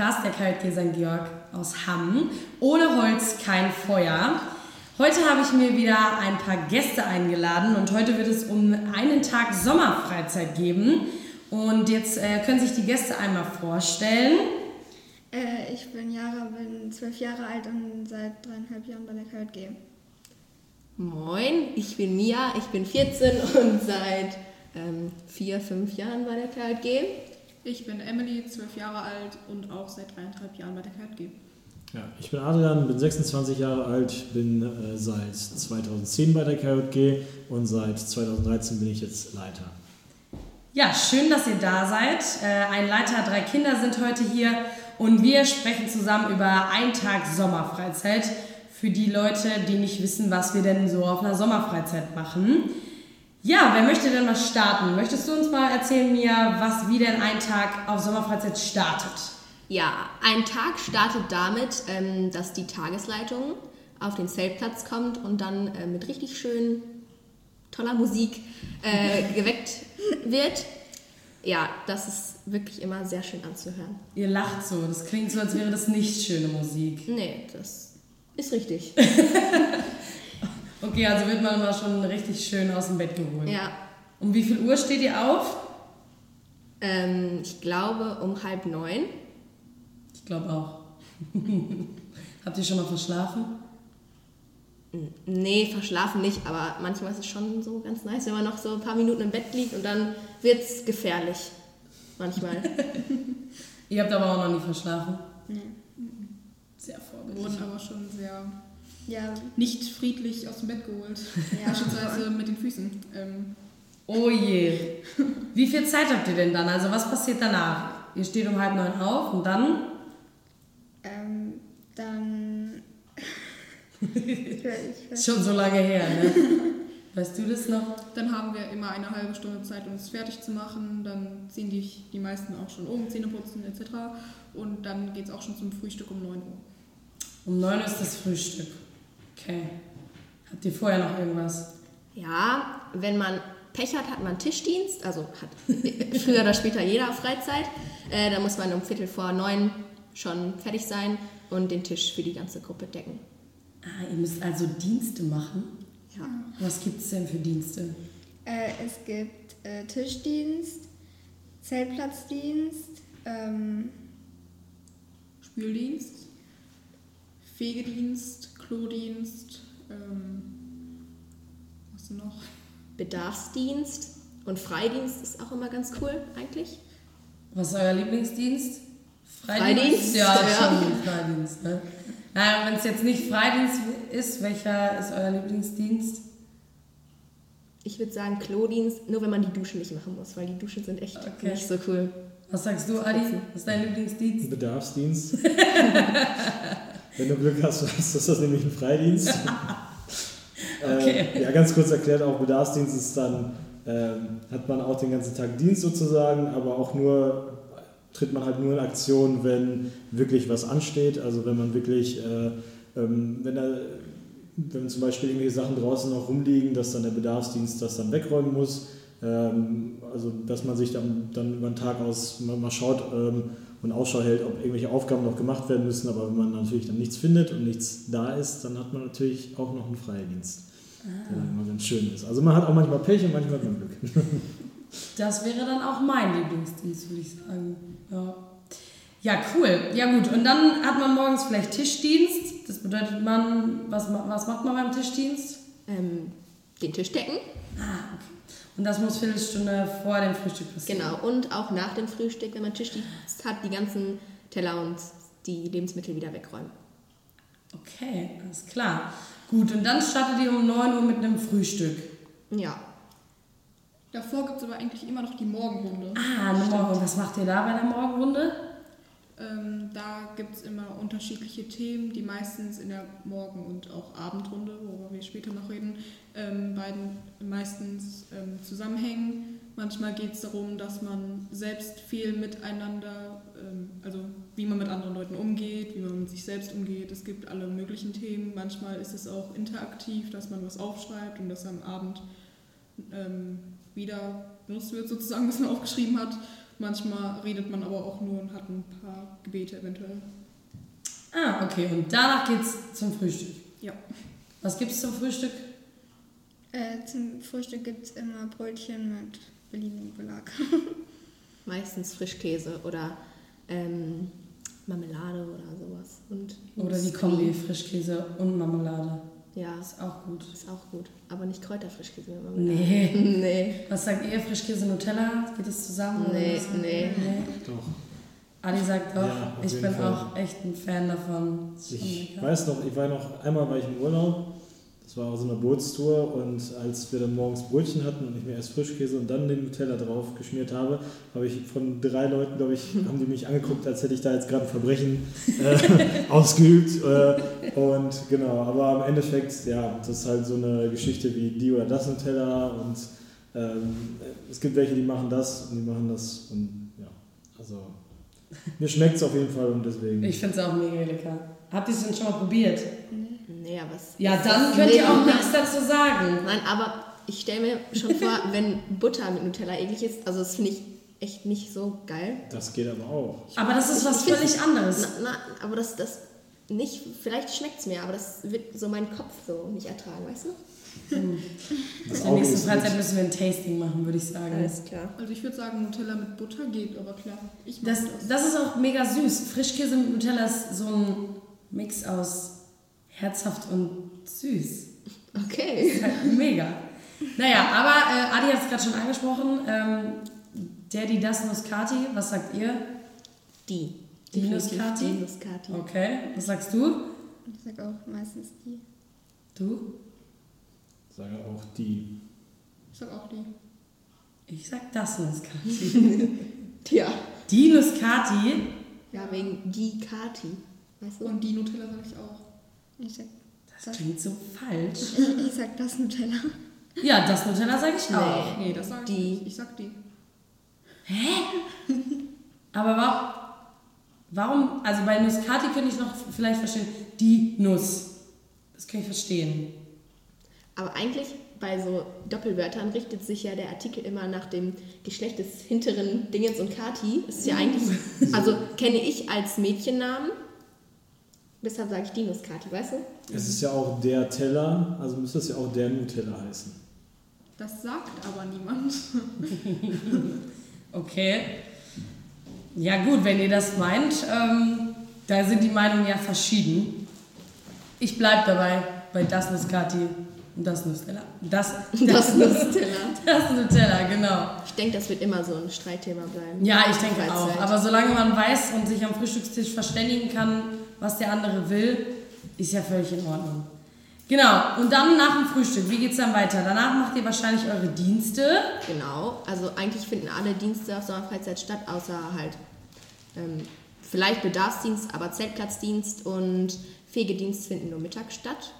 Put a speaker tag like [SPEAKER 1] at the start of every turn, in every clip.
[SPEAKER 1] Podcast der KJG St. Georg aus Hamm. Ohne Holz kein Feuer. Heute habe ich mir wieder ein paar Gäste eingeladen und heute wird es um einen Tag Sommerfreizeit geben. Und jetzt äh, können sich die Gäste einmal vorstellen.
[SPEAKER 2] Äh, ich bin Jara, bin zwölf Jahre alt und seit dreieinhalb Jahren bei der KJG.
[SPEAKER 3] Moin, ich bin Mia, ich bin 14 und seit ähm, vier, fünf Jahren bei der KJG.
[SPEAKER 4] Ich bin Emily, zwölf Jahre alt und auch seit dreieinhalb Jahren bei der KJG.
[SPEAKER 5] Ja, ich bin Adrian, bin 26 Jahre alt, bin äh, seit 2010 bei der KJG und seit 2013 bin ich jetzt Leiter.
[SPEAKER 1] Ja, schön, dass ihr da seid. Äh, ein Leiter, drei Kinder sind heute hier und wir sprechen zusammen über einen Tag Sommerfreizeit für die Leute, die nicht wissen, was wir denn so auf einer Sommerfreizeit machen. Ja, wer möchte denn mal starten? Möchtest du uns mal erzählen, Mia, was wie denn ein Tag auf Sommerfreizeit startet?
[SPEAKER 3] Ja, ein Tag startet damit, ähm, dass die Tagesleitung auf den Zeltplatz kommt und dann äh, mit richtig schön toller Musik äh, geweckt wird. Ja, das ist wirklich immer sehr schön anzuhören.
[SPEAKER 1] Ihr lacht so, das klingt so, als wäre das nicht schöne Musik.
[SPEAKER 3] Nee, das ist richtig.
[SPEAKER 1] Okay, also wird man immer schon richtig schön aus dem Bett geholt.
[SPEAKER 3] Ja.
[SPEAKER 1] Um wie viel Uhr steht ihr auf?
[SPEAKER 3] Ähm, ich glaube um halb neun.
[SPEAKER 1] Ich glaube auch. Habt ihr schon mal verschlafen?
[SPEAKER 3] Nee, verschlafen nicht, aber manchmal ist es schon so ganz nice, wenn man noch so ein paar Minuten im Bett liegt und dann wird es gefährlich. Manchmal.
[SPEAKER 1] Ihr habt aber auch noch nie verschlafen.
[SPEAKER 2] Nee.
[SPEAKER 1] Sehr
[SPEAKER 4] Wir
[SPEAKER 1] vorbildlich.
[SPEAKER 4] wurden aber schon sehr
[SPEAKER 2] Ja,
[SPEAKER 4] nicht friedlich aus dem Bett geholt.
[SPEAKER 2] Ja.
[SPEAKER 4] Beispielsweise mit den Füßen. Ähm,
[SPEAKER 1] Oh je. Wie viel Zeit habt ihr denn dann? Also was passiert danach? Ihr steht um halb neun auf und dann?
[SPEAKER 2] ähm, dann. ich weiß, ich weiß.
[SPEAKER 1] Schon so lange her, ne? Weißt du das noch?
[SPEAKER 4] dann haben wir immer eine halbe Stunde Zeit, uns fertig zu machen. Dann ziehen die, die meisten auch schon um, Zähne putzen etc. Und dann geht es auch schon zum Frühstück um 9 Uhr.
[SPEAKER 1] Um neun ist das Frühstück. Okay. Habt ihr vorher noch irgendwas?
[SPEAKER 3] Ja, wenn man Pech hat, hat man Tischdienst, also hat früher oder später jeder Freizeit. Äh, da muss man um Viertel vor neun schon fertig sein und den Tisch für die ganze Gruppe decken.
[SPEAKER 1] Ah, ihr müsst also Dienste machen.
[SPEAKER 3] Ja.
[SPEAKER 1] Was gibt es denn für Dienste?
[SPEAKER 2] Äh, es gibt äh, Tischdienst, Zeltplatzdienst, ähm,
[SPEAKER 4] Spüldienst, Fegedienst, Klodienst, ähm, was noch?
[SPEAKER 3] Bedarfsdienst und Freidienst ist auch immer ganz cool eigentlich.
[SPEAKER 1] Was ist euer Lieblingsdienst?
[SPEAKER 3] Freidienst,
[SPEAKER 1] Ja,
[SPEAKER 3] ja.
[SPEAKER 1] schon Freidienst. Ne? Na, Wenn es jetzt nicht Freidienst ist, welcher ist euer Lieblingsdienst?
[SPEAKER 3] Ich würde sagen Klodienst, nur wenn man die Dusche nicht machen muss, weil die Duschen sind echt
[SPEAKER 1] Okay.
[SPEAKER 3] nicht so cool.
[SPEAKER 1] Was sagst du, Adi? Was ist dein Lieblingsdienst?
[SPEAKER 5] Bedarfsdienst. Wenn du Glück hast, ist das nämlich ein Freidienst.
[SPEAKER 1] Okay.
[SPEAKER 5] äh, ja, ganz kurz erklärt, auch Bedarfsdienst ist dann, ähm, hat man auch den ganzen Tag Dienst sozusagen, aber auch nur, tritt man halt nur in Aktion, wenn wirklich was ansteht. Also wenn man wirklich, äh, ähm, wenn da, wenn zum Beispiel irgendwelche Sachen draußen noch rumliegen, dass dann der Bedarfsdienst das dann wegräumen muss. Ähm, also dass man sich dann, dann über den Tag aus mal, mal schaut ähm, und Ausschau hält, ob irgendwelche Aufgaben noch gemacht werden müssen. Aber wenn man natürlich dann nichts findet und nichts da ist, dann hat man natürlich auch noch einen Freidienst, der dann immer ganz schön ist. Also man hat auch manchmal Pech und manchmal hat man Glück.
[SPEAKER 1] Das wäre dann auch mein Lieblingsdienst, würde ich sagen. Ja. ja, cool. Ja gut, und dann hat man morgens vielleicht Tischdienst. Das bedeutet man, was, was macht man beim Tischdienst?
[SPEAKER 3] Ähm, den Tisch decken,
[SPEAKER 1] Ah, okay. Und das muss Viertelstunde vor dem Frühstück passieren.
[SPEAKER 3] genau. Und auch nach dem Frühstück, wenn man Tischdienst hat, die ganzen Teller und die Lebensmittel wieder wegräumen.
[SPEAKER 1] Okay, alles klar. Gut, und dann startet ihr um 9 Uhr mit einem Frühstück.
[SPEAKER 3] Ja,
[SPEAKER 4] Davor gibt es aber eigentlich immer noch die Morgenrunde.
[SPEAKER 1] Ah, eine Morgen. Was macht ihr da bei der Morgenrunde?
[SPEAKER 4] Ähm, da gibt es immer unterschiedliche Themen, die meistens in der Morgen- und auch Abendrunde, worüber wir später noch reden, ähm, beiden meistens ähm, zusammenhängen. Manchmal geht es darum, dass man selbst viel miteinander, ähm, also wie man mit anderen Leuten umgeht, wie man mit sich selbst umgeht. Es gibt alle möglichen Themen. Manchmal ist es auch interaktiv, dass man was aufschreibt und das am Abend ähm, wieder benutzt wird, sozusagen, was man aufgeschrieben hat. Manchmal redet man aber auch nur und hat ein paar Gebete eventuell.
[SPEAKER 1] Ah, okay. Und danach geht's zum Frühstück.
[SPEAKER 4] Ja.
[SPEAKER 1] Was gibt's zum Frühstück?
[SPEAKER 2] Äh, zum Frühstück gibt es immer Brötchen mit beliebigem Belag.
[SPEAKER 3] Meistens Frischkäse oder ähm, Marmelade oder sowas. Und
[SPEAKER 1] Oder die. Kombi, Frischkäse und Marmelade.
[SPEAKER 3] Ja,
[SPEAKER 1] Ist auch gut.
[SPEAKER 3] ist auch gut. Aber nicht Kräuterfrischkäse.
[SPEAKER 1] Nee.
[SPEAKER 3] Nee.
[SPEAKER 1] Was sagt ihr? Frischkäse, Nutella? Geht das zusammen?
[SPEAKER 3] Nee,
[SPEAKER 1] was?
[SPEAKER 3] nee.
[SPEAKER 5] Doch.
[SPEAKER 1] Ali sagt doch,
[SPEAKER 5] Ja,
[SPEAKER 1] ich bin
[SPEAKER 5] Fall.
[SPEAKER 1] auch echt ein Fan davon.
[SPEAKER 5] Ich weiß noch, ich war noch, einmal war ich im Urlaub, das war so eine Bootstour und als wir dann morgens Brötchen hatten und ich mir erst Frischkäse und dann den Nutella drauf geschmiert habe, habe ich von drei Leuten, glaube ich, haben die mich angeguckt, als hätte ich da jetzt gerade ein Verbrechen äh, ausgeübt. Äh, und genau, aber im Endeffekt, ja, das ist halt so eine Geschichte wie die oder das Nutella und ähm, es gibt welche, die machen das und die machen das und ja, also mir schmeckt es auf jeden Fall und deswegen.
[SPEAKER 1] Ich finde es auch mega lecker. Habt ihr es denn schon mal probiert?
[SPEAKER 3] Nee, aber es
[SPEAKER 1] Ja, dann könnt ihr auch nichts dazu sagen.
[SPEAKER 3] Nein, aber ich stelle mir schon vor, wenn Butter mit Nutella eklig ist, also das finde ich echt nicht so geil.
[SPEAKER 5] Das geht aber auch.
[SPEAKER 1] Aber das ist was
[SPEAKER 3] Ich-
[SPEAKER 1] völlig anderes.
[SPEAKER 3] Na, na, aber das, das nicht, vielleicht schmeckt es mir, aber das wird so meinen Kopf so nicht ertragen, weißt du?
[SPEAKER 5] Das
[SPEAKER 1] In der nächsten Freizeit müssen wir ein Tasting machen, würde ich sagen.
[SPEAKER 3] Alles klar.
[SPEAKER 4] Also ich würde sagen, Nutella mit Butter geht, aber klar, ich
[SPEAKER 1] Das,
[SPEAKER 4] das.
[SPEAKER 1] das ist auch mega süß. Frischkäse mit Nutella ist so ein Mix aus herzhaft und süß.
[SPEAKER 3] Okay.
[SPEAKER 1] Ist halt mega. Naja, aber äh, Adi hat es gerade schon angesprochen. Ähm, Daddy das Nuskati, was sagt ihr?
[SPEAKER 3] Die.
[SPEAKER 1] Die
[SPEAKER 3] Definitiv
[SPEAKER 1] Nuskati?
[SPEAKER 3] Die Nuskati.
[SPEAKER 1] Okay, was sagst du?
[SPEAKER 2] Ich sage auch meistens die.
[SPEAKER 1] Du?
[SPEAKER 5] Ich sage auch die.
[SPEAKER 4] Ich sag auch die.
[SPEAKER 1] Ich sag das Nuskati.
[SPEAKER 3] Tja.
[SPEAKER 1] Die Nuskati?
[SPEAKER 3] Ja, wegen die Kati. Weißt du?
[SPEAKER 4] Und die Nutella sag ich auch.
[SPEAKER 2] Ich sag,
[SPEAKER 1] Das klingt so falsch.
[SPEAKER 2] ich, ich sag das Nutella.
[SPEAKER 1] Ja, das Nutella sage ich auch.
[SPEAKER 4] Nee, das sag ich
[SPEAKER 3] Die.
[SPEAKER 4] nicht. Ich sag die.
[SPEAKER 1] Aber wa warum, also bei Nuskati könnte ich noch vielleicht verstehen, die Nuss. Das kann ich verstehen.
[SPEAKER 3] Aber eigentlich bei so Doppelwörtern richtet sich ja der Artikel immer nach dem Geschlecht des hinteren Dingens und Kati. Das ist ja eigentlich, also kenne ich als Mädchennamen. Deshalb sage ich die Nuskati, weißt du?
[SPEAKER 5] Es ist ja auch der Teller, also müsste es ja auch der Nutella heißen.
[SPEAKER 4] Das sagt aber niemand.
[SPEAKER 1] Okay. Ja gut, wenn ihr das meint, ähm, da sind die Meinungen ja verschieden. Ich bleibe dabei bei das Nuskati und das Nutella. Das,
[SPEAKER 3] Das Nutella.
[SPEAKER 1] das Nutella, genau.
[SPEAKER 3] Ich denke, das wird immer so ein Streitthema bleiben.
[SPEAKER 1] Ja, ich denke auch. Aber solange man weiß und sich am Frühstückstisch verständigen kann, was der andere will, ist ja völlig in Ordnung. Genau, und dann nach dem Frühstück, wie geht's dann weiter? Danach macht ihr wahrscheinlich eure Dienste.
[SPEAKER 3] Genau, also eigentlich finden alle Dienste auf Sommerfreizeit statt, außer halt ähm, vielleicht Bedarfsdienst, aber Zeltplatzdienst und Fegedienst finden nur mittags statt.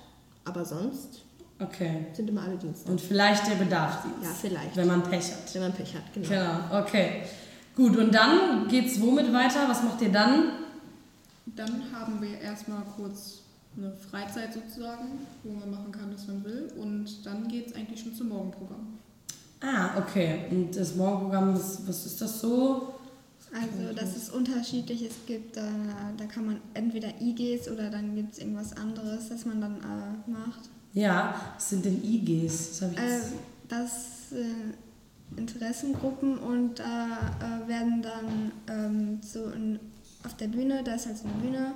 [SPEAKER 3] Aber sonst
[SPEAKER 1] Okay.
[SPEAKER 3] sind immer alle Dienste.
[SPEAKER 1] Und vielleicht der Bedarfsdienst.
[SPEAKER 3] Ja, vielleicht.
[SPEAKER 1] Wenn man Pech hat.
[SPEAKER 3] Wenn man Pech hat, genau.
[SPEAKER 1] Genau, okay. Gut, und dann geht's womit weiter? Was macht ihr dann?
[SPEAKER 4] Dann haben wir erstmal kurz eine Freizeit sozusagen, wo man machen kann, was man will. Und dann geht es eigentlich schon zum Morgenprogramm.
[SPEAKER 1] Ah, okay. Und das Morgenprogramm, was, was ist das so?
[SPEAKER 2] Also, dass es unterschiedlich es gibt, da, da kann man entweder IGs oder dann gibt es irgendwas anderes, das man dann äh, macht.
[SPEAKER 1] Ja, was sind denn IGs? Das
[SPEAKER 2] Äh, das sind Interessengruppen und da äh, werden dann ähm, so in, auf der Bühne, da ist halt so eine Bühne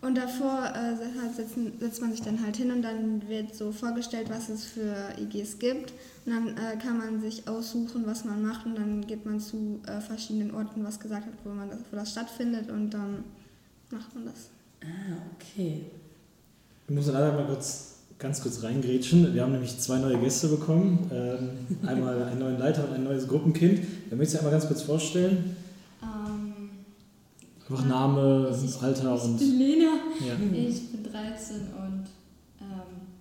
[SPEAKER 2] und davor äh, setzen, setzt man sich dann halt hin und dann wird so vorgestellt, was es für IGs gibt und dann äh, kann man sich aussuchen, was man macht und dann geht man zu äh, verschiedenen Orten, was gesagt hat, wo, man das, wo das stattfindet und dann macht man das.
[SPEAKER 1] Ah, okay.
[SPEAKER 5] Ich muss leider mal kurz, ganz kurz reingrätschen. Wir haben nämlich zwei neue Gäste bekommen. Ähm, einmal einen neuen Leiter und ein neues Gruppenkind. Wer möchte sich einmal ganz kurz vorstellen? Einfach Name,
[SPEAKER 6] ich,
[SPEAKER 5] Alter
[SPEAKER 6] ich
[SPEAKER 5] und.
[SPEAKER 6] bin Lena,
[SPEAKER 5] Ja.
[SPEAKER 6] ich bin 13 und ähm,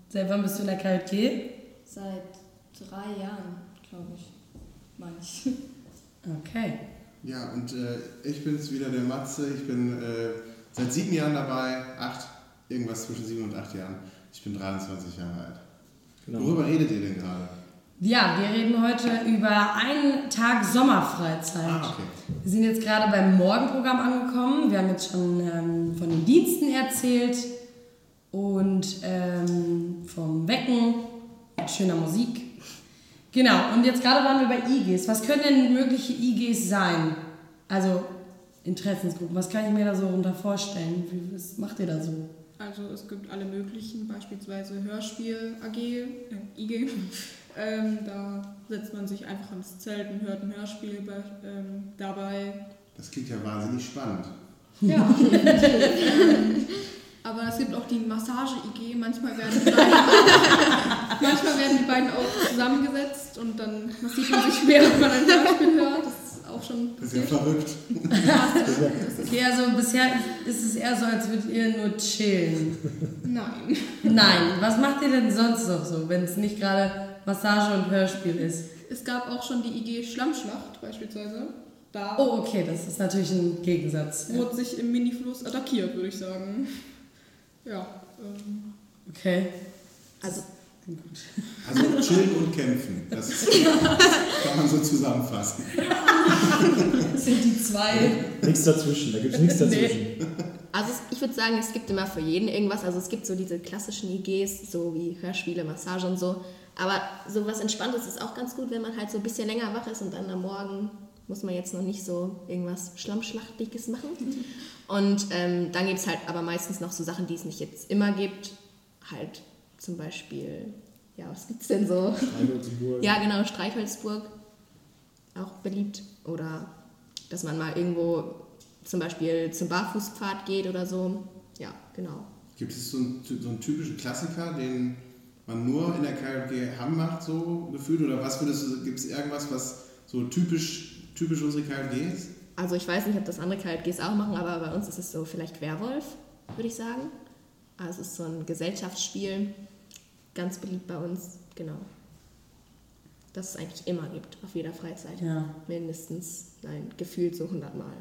[SPEAKER 1] Seit wann bist du in der KJG?
[SPEAKER 6] seit drei Jahren, glaube ich, meine ich.
[SPEAKER 1] Okay.
[SPEAKER 7] Ja, und äh, ich bin's wieder, der Matze. Ich bin äh, seit sieben Jahren dabei, acht, irgendwas zwischen sieben und acht Jahren. Ich bin 23 Jahre alt.
[SPEAKER 5] Genau.
[SPEAKER 7] Worüber redet ihr denn gerade?
[SPEAKER 1] Ja, wir reden heute über einen Tag Sommerfreizeit.
[SPEAKER 7] Ah, okay.
[SPEAKER 1] Wir sind jetzt gerade beim Morgenprogramm angekommen. Wir haben jetzt schon ähm, von den Diensten erzählt und ähm, vom Wecken mit schöner Musik. Genau, und jetzt gerade waren wir bei IGs. Was können denn mögliche IGs sein? Also Interessensgruppen, was kann ich mir da so runter vorstellen? Wie, was macht ihr da so?
[SPEAKER 4] Also es gibt alle möglichen, beispielsweise Hörspiel AG, äh, IG. Ähm, da setzt man sich einfach ins Zelt und hört ein Hörspiel bei, ähm, dabei.
[SPEAKER 7] Das klingt ja wahnsinnig spannend.
[SPEAKER 4] Ja. aber es gibt auch die Massage-IG. Manchmal werden die beiden, manchmal werden die beiden auch zusammengesetzt und dann massiert man sich, während man ein Hörspiel hört. Das ist auch schon
[SPEAKER 7] Das ist ja
[SPEAKER 4] passiert.
[SPEAKER 7] verrückt.
[SPEAKER 1] Okay, also bisher ist es eher so, als würdet ihr nur chillen.
[SPEAKER 4] Nein.
[SPEAKER 1] Nein, was macht ihr denn sonst noch so, wenn es nicht gerade Massage und Hörspiel ist?
[SPEAKER 4] Es gab auch schon die IG Schlammschlacht beispielsweise. Da
[SPEAKER 1] Oh, okay, das ist natürlich ein Gegensatz. Ja.
[SPEAKER 4] wurde sich im Minifluss attackiert, würde ich sagen. Ja. Ähm,
[SPEAKER 1] Okay.
[SPEAKER 3] Also
[SPEAKER 7] Also chillen und kämpfen. Das kann man so zusammenfassen.
[SPEAKER 1] Das sind die zwei.
[SPEAKER 5] Nichts dazwischen, da gibt es nichts dazwischen.
[SPEAKER 3] Also es- ich würde sagen, es gibt immer für jeden irgendwas. Also es gibt so diese klassischen IGs, so wie Hörspiele, Massage und so. Aber so was Entspanntes ist auch ganz gut, wenn man halt so ein bisschen länger wach ist und dann am Morgen muss man jetzt noch nicht so irgendwas Schlammschlachtiges machen. Und ähm, dann gibt es halt aber meistens noch so Sachen, die es nicht jetzt immer gibt. Halt zum Beispiel, ja, was gibt's denn so?
[SPEAKER 5] Steinholzburg.
[SPEAKER 3] Ja, genau, Streichholzburg, auch beliebt. Oder dass man mal irgendwo zum Beispiel zum Barfußpfad geht oder so. Ja, genau.
[SPEAKER 7] Gibt es so einen, so einen typischen Klassiker, den man nur in der KLG Hamm macht, so gefühlt? Oder was würdest du, gibt es irgendwas, was so typisch, typisch unsere KLG ist?
[SPEAKER 3] Also ich weiß nicht, ob das andere KLGs auch machen, aber bei uns ist es so vielleicht Werwolf, würde ich sagen. Also es ist so ein Gesellschaftsspiel, ganz beliebt bei uns, genau. Das es eigentlich immer gibt, auf jeder Freizeit.
[SPEAKER 1] Ja.
[SPEAKER 3] Mindestens, nein, gefühlt so 100 Mal.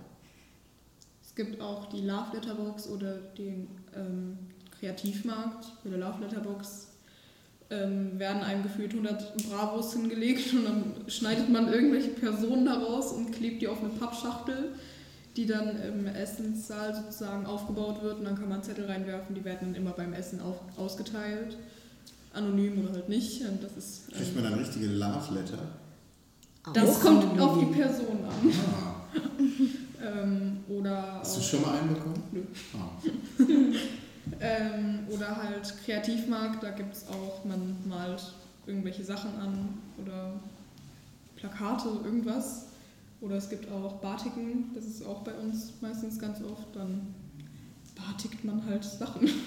[SPEAKER 4] es gibt auch die Love Letterbox oder den ähm, Kreativmarkt. Bei der Love Letterbox ähm, werden einem gefühlt 100 Bravos hingelegt und dann schneidet man irgendwelche Personen daraus und klebt die auf eine Pappschachtel, die dann im Essenssaal sozusagen aufgebaut wird und dann kann man Zettel reinwerfen, die werden dann immer beim Essen auf, ausgeteilt. Anonym oder halt nicht. Und das ist,
[SPEAKER 7] Kriegt
[SPEAKER 4] ähm,
[SPEAKER 7] man dann richtige Love Letter?
[SPEAKER 4] das kommt
[SPEAKER 1] anonym.
[SPEAKER 4] auf die Person an.
[SPEAKER 7] Ah,
[SPEAKER 4] Ähm, oder
[SPEAKER 7] hast du schon mal einen bekommen?
[SPEAKER 4] Nö.
[SPEAKER 7] Ah.
[SPEAKER 4] Ähm, oder halt Kreativmarkt, da gibt es auch, man malt irgendwelche Sachen an oder Plakate, irgendwas. Oder es gibt auch Batiken, das ist auch bei uns meistens ganz oft. Dann batikt man halt Sachen.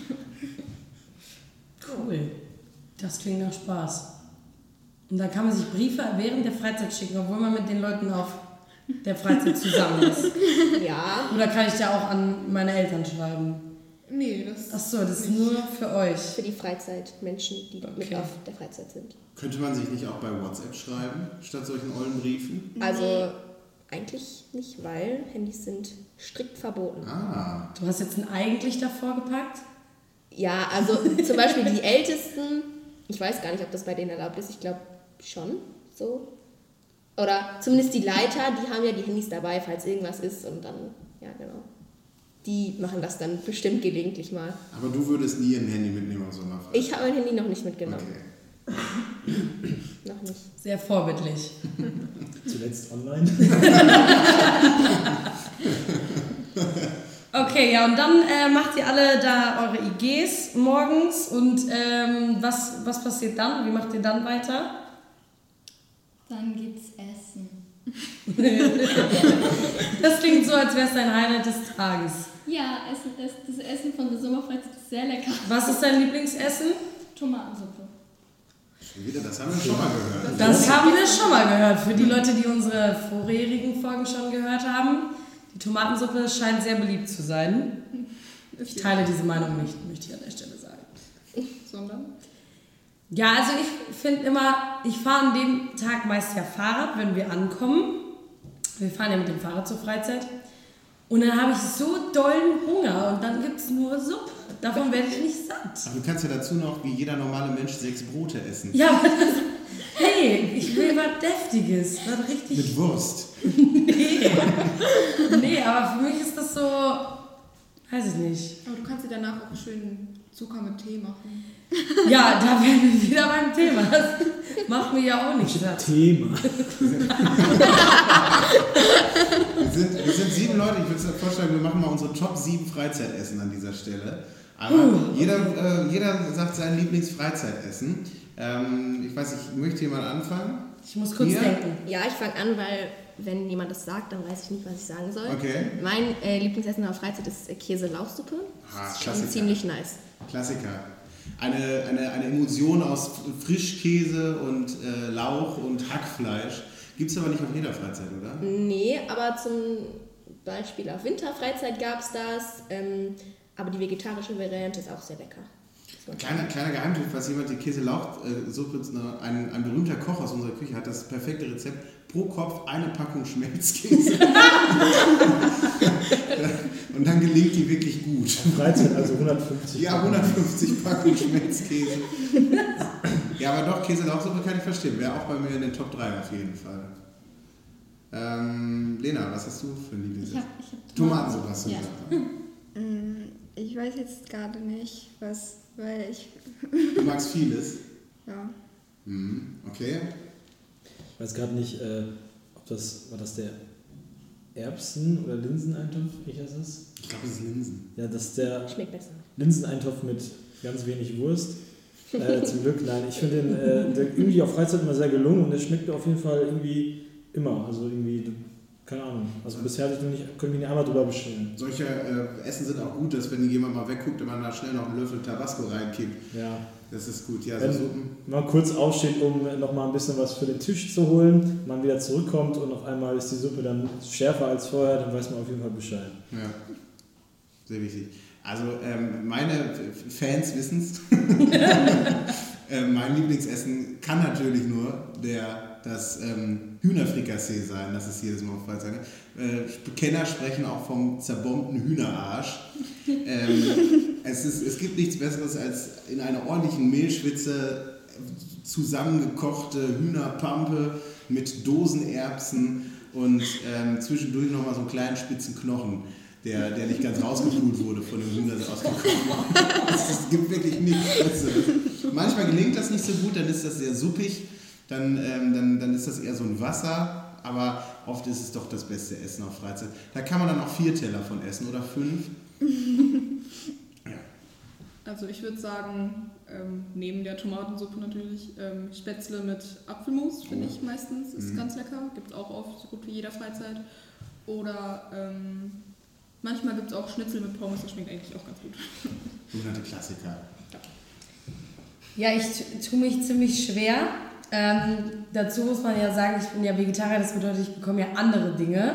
[SPEAKER 1] Cool. Das klingt nach Spaß. Und dann kann man sich Briefe während der Freizeit schicken, obwohl man mit den Leuten auf der Freizeit zusammen ist.
[SPEAKER 3] Ja,
[SPEAKER 1] Oder kann ich da auch an meine Eltern schreiben?
[SPEAKER 4] Nee, das
[SPEAKER 1] Ach so, das ist
[SPEAKER 4] nicht.
[SPEAKER 1] nur für euch.
[SPEAKER 3] für die Freizeitmenschen, die mit
[SPEAKER 1] Okay.
[SPEAKER 3] auf der Freizeit sind.
[SPEAKER 7] Könnte man sich nicht auch bei WhatsApp schreiben, statt solchen ollen Briefen?
[SPEAKER 3] Also eigentlich nicht, weil Handys sind strikt verboten.
[SPEAKER 7] Ah,
[SPEAKER 1] Du hast jetzt ein eigentlich davor gepackt?
[SPEAKER 3] Ja, also zum Beispiel die Ältesten, ich weiß gar nicht, ob das bei denen erlaubt ist, ich glaube schon so. Oder zumindest die Leiter, die haben ja die Handys dabei, falls irgendwas ist und dann, ja genau. Die machen das dann bestimmt gelegentlich mal.
[SPEAKER 7] aber du würdest nie ein Handy mitnehmen auf Sommerfreiheit?
[SPEAKER 3] Ich habe mein Handy noch nicht mitgenommen.
[SPEAKER 7] Okay.
[SPEAKER 3] Noch nicht.
[SPEAKER 1] Sehr vorbildlich.
[SPEAKER 5] Zuletzt online.
[SPEAKER 1] Okay, ja, und dann äh, macht ihr alle da eure IGs morgens und ähm, was, was passiert dann? Wie macht ihr dann weiter?
[SPEAKER 6] Dann gibt's Essen.
[SPEAKER 1] Das klingt so, als wäre es dein Highlight des Tages.
[SPEAKER 6] Ja, Essen das Essen von der Sommerfreizeit ist sehr lecker.
[SPEAKER 1] Was ist dein Lieblingsessen?
[SPEAKER 6] Tomatensuppe.
[SPEAKER 7] Schon wieder, das haben wir schon mal gehört.
[SPEAKER 1] Das haben wir schon mal gehört. Für die Leute, die unsere vorherigen Folgen schon gehört haben. Die Tomatensuppe scheint sehr beliebt zu sein. Ich teile diese Meinung nicht, möchte ich an der Stelle sagen.
[SPEAKER 4] sondern
[SPEAKER 1] Ja, also ich finde immer, ich fahre an dem Tag meist ja Fahrrad, wenn wir ankommen. Wir fahren ja mit dem Fahrrad zur Freizeit. Und dann habe ich so dollen Hunger und dann gibt es nur Suppe. Davon werde ich nicht satt.
[SPEAKER 7] Aber du kannst ja dazu noch, wie jeder normale Mensch, sechs Brote essen.
[SPEAKER 1] Ja, aber das, Nee, ich will was Deftiges. Was richtig.
[SPEAKER 7] Mit Wurst.
[SPEAKER 1] Nee. nee, aber für mich ist das so. Weiß ich nicht.
[SPEAKER 4] Aber du kannst dir danach auch schön Zucker mit Tee machen.
[SPEAKER 1] Ja, da wären wir wieder beim Thema. Das macht mir ja auch nicht satt.
[SPEAKER 5] Thema.
[SPEAKER 7] Wir sind, wir sind sieben Leute. Ich würde mir vorschlagen, wir machen mal unsere Top 7 Freizeitessen an dieser Stelle. Aber jeder, äh, jeder sagt sein Lieblingsfreizeitessen. Ähm, ich weiß nicht, möchte jemand anfangen?
[SPEAKER 1] Ich muss kurz
[SPEAKER 7] Hier?
[SPEAKER 1] denken.
[SPEAKER 3] Ja, ich fange an, weil wenn jemand das sagt, dann weiß ich nicht, was ich sagen soll.
[SPEAKER 7] Okay.
[SPEAKER 3] Mein äh, Lieblingsessen auf Freizeit ist äh, Käse-Lauchsuppe.
[SPEAKER 7] Ah,
[SPEAKER 3] Das ist schon
[SPEAKER 7] Klassiker.
[SPEAKER 3] ziemlich nice.
[SPEAKER 7] Klassiker. Eine, eine, eine Emulsion aus Frischkäse und äh, Lauch und Hackfleisch. Gibt es aber nicht auf jeder Freizeit, oder?
[SPEAKER 3] Nee, aber zum Beispiel auf Winterfreizeit gab es das. Ähm, aber die vegetarische Variante ist auch sehr lecker.
[SPEAKER 7] Kleiner, kleiner Geheimtipp, falls jemand die Käse-Lauch-Suppe, ein, ein berühmter Koch aus unserer Küche hat das perfekte Rezept. Pro Kopf eine Packung Schmelzkäse. und dann gelingt die wirklich gut.
[SPEAKER 5] Freizeit, also 150.
[SPEAKER 7] Ja, 150 Packungen Schmelzkäse. ja, aber doch, Käse-Lauchsuppe kann ich verstehen. Wäre auch bei mir in den Top 3 auf jeden Fall. Ähm, Lena, was hast du für ein
[SPEAKER 6] Ich hab, ich hab
[SPEAKER 7] Tomatensuppe hast du
[SPEAKER 6] Ja.
[SPEAKER 7] gesagt.
[SPEAKER 2] Mm, Ich weiß jetzt gerade nicht, was, weil ich,
[SPEAKER 7] Du magst vieles.
[SPEAKER 2] ja.
[SPEAKER 7] Mhm, okay.
[SPEAKER 5] Ich weiß gerade nicht, äh, ob das, war das der Erbsen- oder Linseneintopf? Welcher ist das?
[SPEAKER 7] Ich glaube, es ist Linsen.
[SPEAKER 5] Ja, das ist der
[SPEAKER 3] Schmeckt besser.
[SPEAKER 5] Linseneintopf mit ganz wenig Wurst. Äh, zum Glück, nein. Ich finde den äh, der irgendwie auf Freizeit immer sehr gelungen und der schmeckt auf jeden Fall irgendwie immer. Also irgendwie, keine Ahnung. Also bisher hatte ich noch nicht, könnte mich nicht einmal drüber beschweren.
[SPEAKER 7] Solche äh, Essen sind auch gut, dass wenn jemand mal wegguckt, man da schnell noch einen Löffel Tabasco reinkippt.
[SPEAKER 5] Ja.
[SPEAKER 7] Das ist gut. Ja,
[SPEAKER 5] Wenn
[SPEAKER 7] so Suppen.
[SPEAKER 5] man kurz aufsteht, um nochmal ein bisschen was für den Tisch zu holen, man wieder zurückkommt und auf einmal ist die Suppe dann schärfer als vorher, dann weiß man auf jeden Fall Bescheid.
[SPEAKER 7] Ja, sehr wichtig. Also ähm, meine Fans wissen es. äh, mein Lieblingsessen kann natürlich nur der, das ähm, Hühnerfrikassee sein, das ist jedes Mal auf Freizeit. ne? Äh, Kenner sprechen auch vom zerbombten Hühnerarsch. Ähm, es, ist, es gibt nichts Besseres als in einer ordentlichen Mehlschwitze zusammengekochte Hühnerpampe mit Dosenerbsen und ähm, zwischendurch nochmal so einen kleinen spitzen Knochen, der, der nicht ganz rausgepult wurde von dem Hühner, der ausgekocht es gibt wirklich nichts Besseres. Manchmal gelingt das nicht so gut, dann ist das sehr suppig, dann, ähm, dann, dann ist das eher so ein Wasser, aber oft ist es doch das beste Essen auf Freizeit. Da kann man dann auch vier Teller von essen oder fünf. Ja.
[SPEAKER 4] Also ich würde sagen, ähm, neben der Tomatensuppe natürlich, ähm, Spätzle mit Apfelmus finde ich meistens, ist
[SPEAKER 7] Mhm.
[SPEAKER 4] ganz lecker. Gibt es auch auf so gut wie jeder Freizeit. Oder ähm, manchmal gibt es auch Schnitzel mit Pommes, das schmeckt eigentlich auch ganz gut.
[SPEAKER 7] Sogenannte Klassiker.
[SPEAKER 1] Ja, ich tue mich ziemlich schwer. Ähm, dazu muss man ja sagen, ich bin ja Vegetarier, das bedeutet, ich bekomme ja andere Dinge.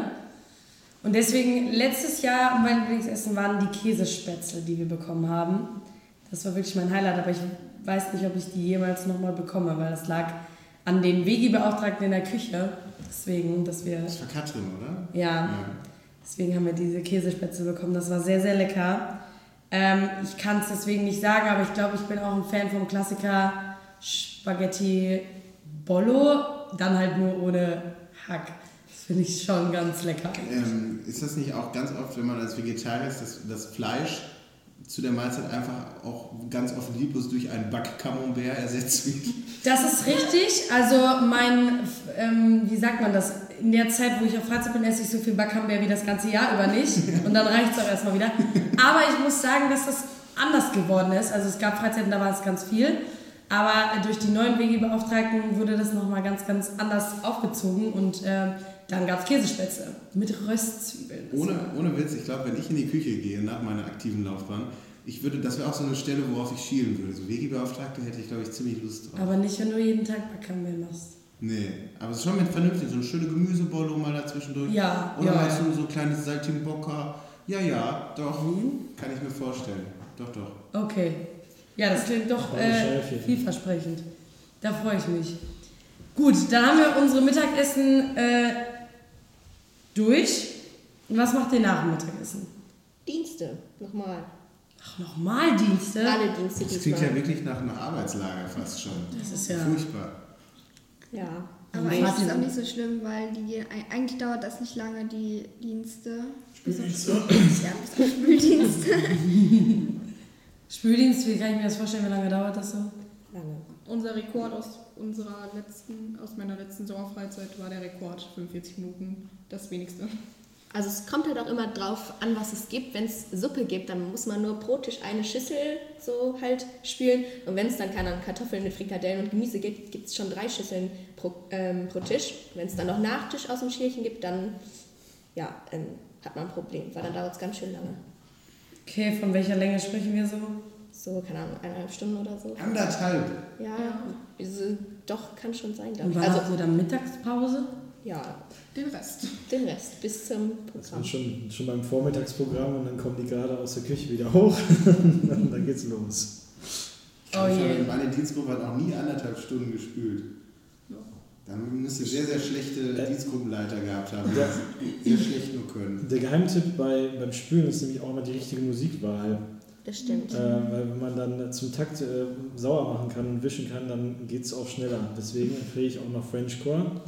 [SPEAKER 1] Und deswegen, letztes Jahr, mein Lieblingsessen waren die Käsespätzle, die wir bekommen haben. Das war wirklich mein Highlight, aber ich weiß nicht, ob ich die jemals nochmal bekomme, weil das lag an den Vegi-Beauftragten in der Küche. Deswegen, dass wir,
[SPEAKER 7] Das war Katrin, oder?
[SPEAKER 1] ja, deswegen haben wir diese Käsespätzle bekommen. Das war sehr, sehr lecker. Ähm, ich kann es deswegen nicht sagen, aber ich glaube, ich bin auch ein Fan vom Klassiker Spaghetti Bollo, dann halt nur ohne Hack. Das finde ich schon ganz lecker.
[SPEAKER 7] Ähm, ist das nicht auch ganz oft, wenn man als Vegetarier ist, dass das Fleisch zu der Mahlzeit einfach auch ganz oft lieblos durch ein Backcamembert ersetzt wird?
[SPEAKER 1] Das ist richtig. Also mein, ähm, wie sagt man das? In der Zeit, wo ich auf Freizeit bin, esse ich so viel Backhamber wie das ganze Jahr über nicht. Und dann reicht es auch erstmal wieder. Aber ich muss sagen, dass das anders geworden ist. Also es gab Freizeiten, da war es ganz viel. Aber durch die neuen Wegebeauftragten wurde das nochmal ganz, ganz anders aufgezogen. Und äh, dann gab es Käsespätzle mit Röstzwiebeln.
[SPEAKER 7] Ohne,
[SPEAKER 1] war-
[SPEAKER 7] ohne Witz, ich glaube, wenn ich in die Küche gehe nach meiner aktiven Laufbahn, ich würde, das wäre auch so eine Stelle, worauf ich schielen würde. So Wegebeauftragte hätte ich, glaube ich, ziemlich Lust drauf.
[SPEAKER 1] Aber nicht, wenn du jeden Tag Backhamber machst.
[SPEAKER 7] Nee, aber es ist schon mit vernünftig, so eine schöne Gemüsebollo mal dazwischendurch.
[SPEAKER 1] Ja,
[SPEAKER 7] Oder
[SPEAKER 1] ja,
[SPEAKER 7] mal
[SPEAKER 1] ja.
[SPEAKER 7] so, so ein kleines Saltimbocca. Ja, ja, doch, kann ich mir vorstellen. Doch, doch.
[SPEAKER 1] Okay. Ja, das klingt doch äh, vielversprechend. Da freue ich mich. Gut, dann haben wir unsere Mittagessen äh, durch. Und was macht ihr nach dem Mittagessen?
[SPEAKER 3] Dienste, nochmal.
[SPEAKER 1] Ach, nochmal Dienste?
[SPEAKER 3] Alle Dienste
[SPEAKER 7] Das klingt ja wirklich nach einem Arbeitslager fast schon.
[SPEAKER 1] Das ist ja...
[SPEAKER 7] Furchtbar.
[SPEAKER 3] Ja.
[SPEAKER 2] Aber eigentlich ist es auch nicht so schlimm, weil die gehen, eigentlich dauert das nicht lange, die Dienste.
[SPEAKER 5] Spüldienste.
[SPEAKER 2] Ja, bis auf Spüldienst.
[SPEAKER 1] Spüldienst, wie kann ich mir das vorstellen, wie lange dauert das so?
[SPEAKER 3] Lange.
[SPEAKER 4] Unser Rekord aus unserer letzten, aus meiner letzten Sommerfreizeit war der Rekord 45 Minuten, das wenigste.
[SPEAKER 3] Also es kommt halt auch immer drauf an, was es gibt. Wenn es Suppe gibt, dann muss man nur pro Tisch eine Schüssel so halt spülen. Und wenn es dann keine Kartoffeln mit Frikadellen und Gemüse gibt, gibt es schon drei Schüsseln pro, ähm, pro Tisch. Wenn es dann noch Nachtisch aus dem Schälchen gibt, dann ja, ähm, hat man ein Problem, weil dann dauert es ganz schön lange.
[SPEAKER 1] Okay, von welcher Länge sprechen wir so?
[SPEAKER 3] So, keine Ahnung, eineinhalb Stunden oder so.
[SPEAKER 7] Anderthalb.
[SPEAKER 3] Ja, Diese, doch, kann schon sein, glaube
[SPEAKER 1] Und
[SPEAKER 3] ich. Also,
[SPEAKER 1] ihr dann Mittagspause?
[SPEAKER 3] ja,
[SPEAKER 4] Den Rest.
[SPEAKER 3] den Rest bis zum
[SPEAKER 5] Das
[SPEAKER 3] Programm.
[SPEAKER 5] ist schon, schon beim Vormittagsprogramm und dann kommen die gerade aus der Küche wieder hoch und dann geht's los.
[SPEAKER 1] Oh
[SPEAKER 7] ich
[SPEAKER 1] je.
[SPEAKER 7] habe meine Dienstgruppe hat noch nie anderthalb Stunden gespült. Dann müsste sehr, sehr schlechte
[SPEAKER 5] Äh,
[SPEAKER 7] Dienstgruppenleiter gehabt haben, die sehr schlecht nur können.
[SPEAKER 5] Der Geheimtipp bei, beim Spülen ist nämlich auch immer die richtige Musikwahl.
[SPEAKER 3] Das stimmt.
[SPEAKER 5] Äh, weil wenn man dann zum Takt äh, sauer machen kann und wischen kann, dann geht es auch schneller. Deswegen empfehle ich auch noch Frenchcore.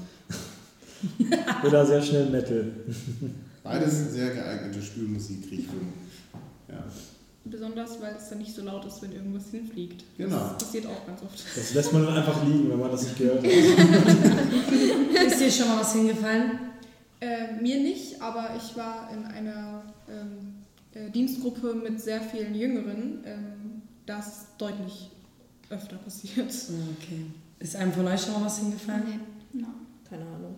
[SPEAKER 5] Oder sehr schnell Metal.
[SPEAKER 7] Beides sind sehr geeignete Spülmusikrichtungen. Ja,
[SPEAKER 4] Besonders, weil es dann nicht so laut ist, wenn irgendwas hinfliegt.
[SPEAKER 7] Genau.
[SPEAKER 4] Das passiert auch ganz oft.
[SPEAKER 5] Das lässt man dann einfach liegen, wenn man das nicht gehört hat.
[SPEAKER 1] Ist dir schon mal was hingefallen?
[SPEAKER 4] Äh, mir nicht, aber ich war in einer ähm, äh, Dienstgruppe mit sehr vielen Jüngeren. Ähm, das ist deutlich öfter passiert.
[SPEAKER 1] Okay. Ist einem von euch schon mal was hingefallen?
[SPEAKER 2] Nee. No.
[SPEAKER 3] Keine Ahnung.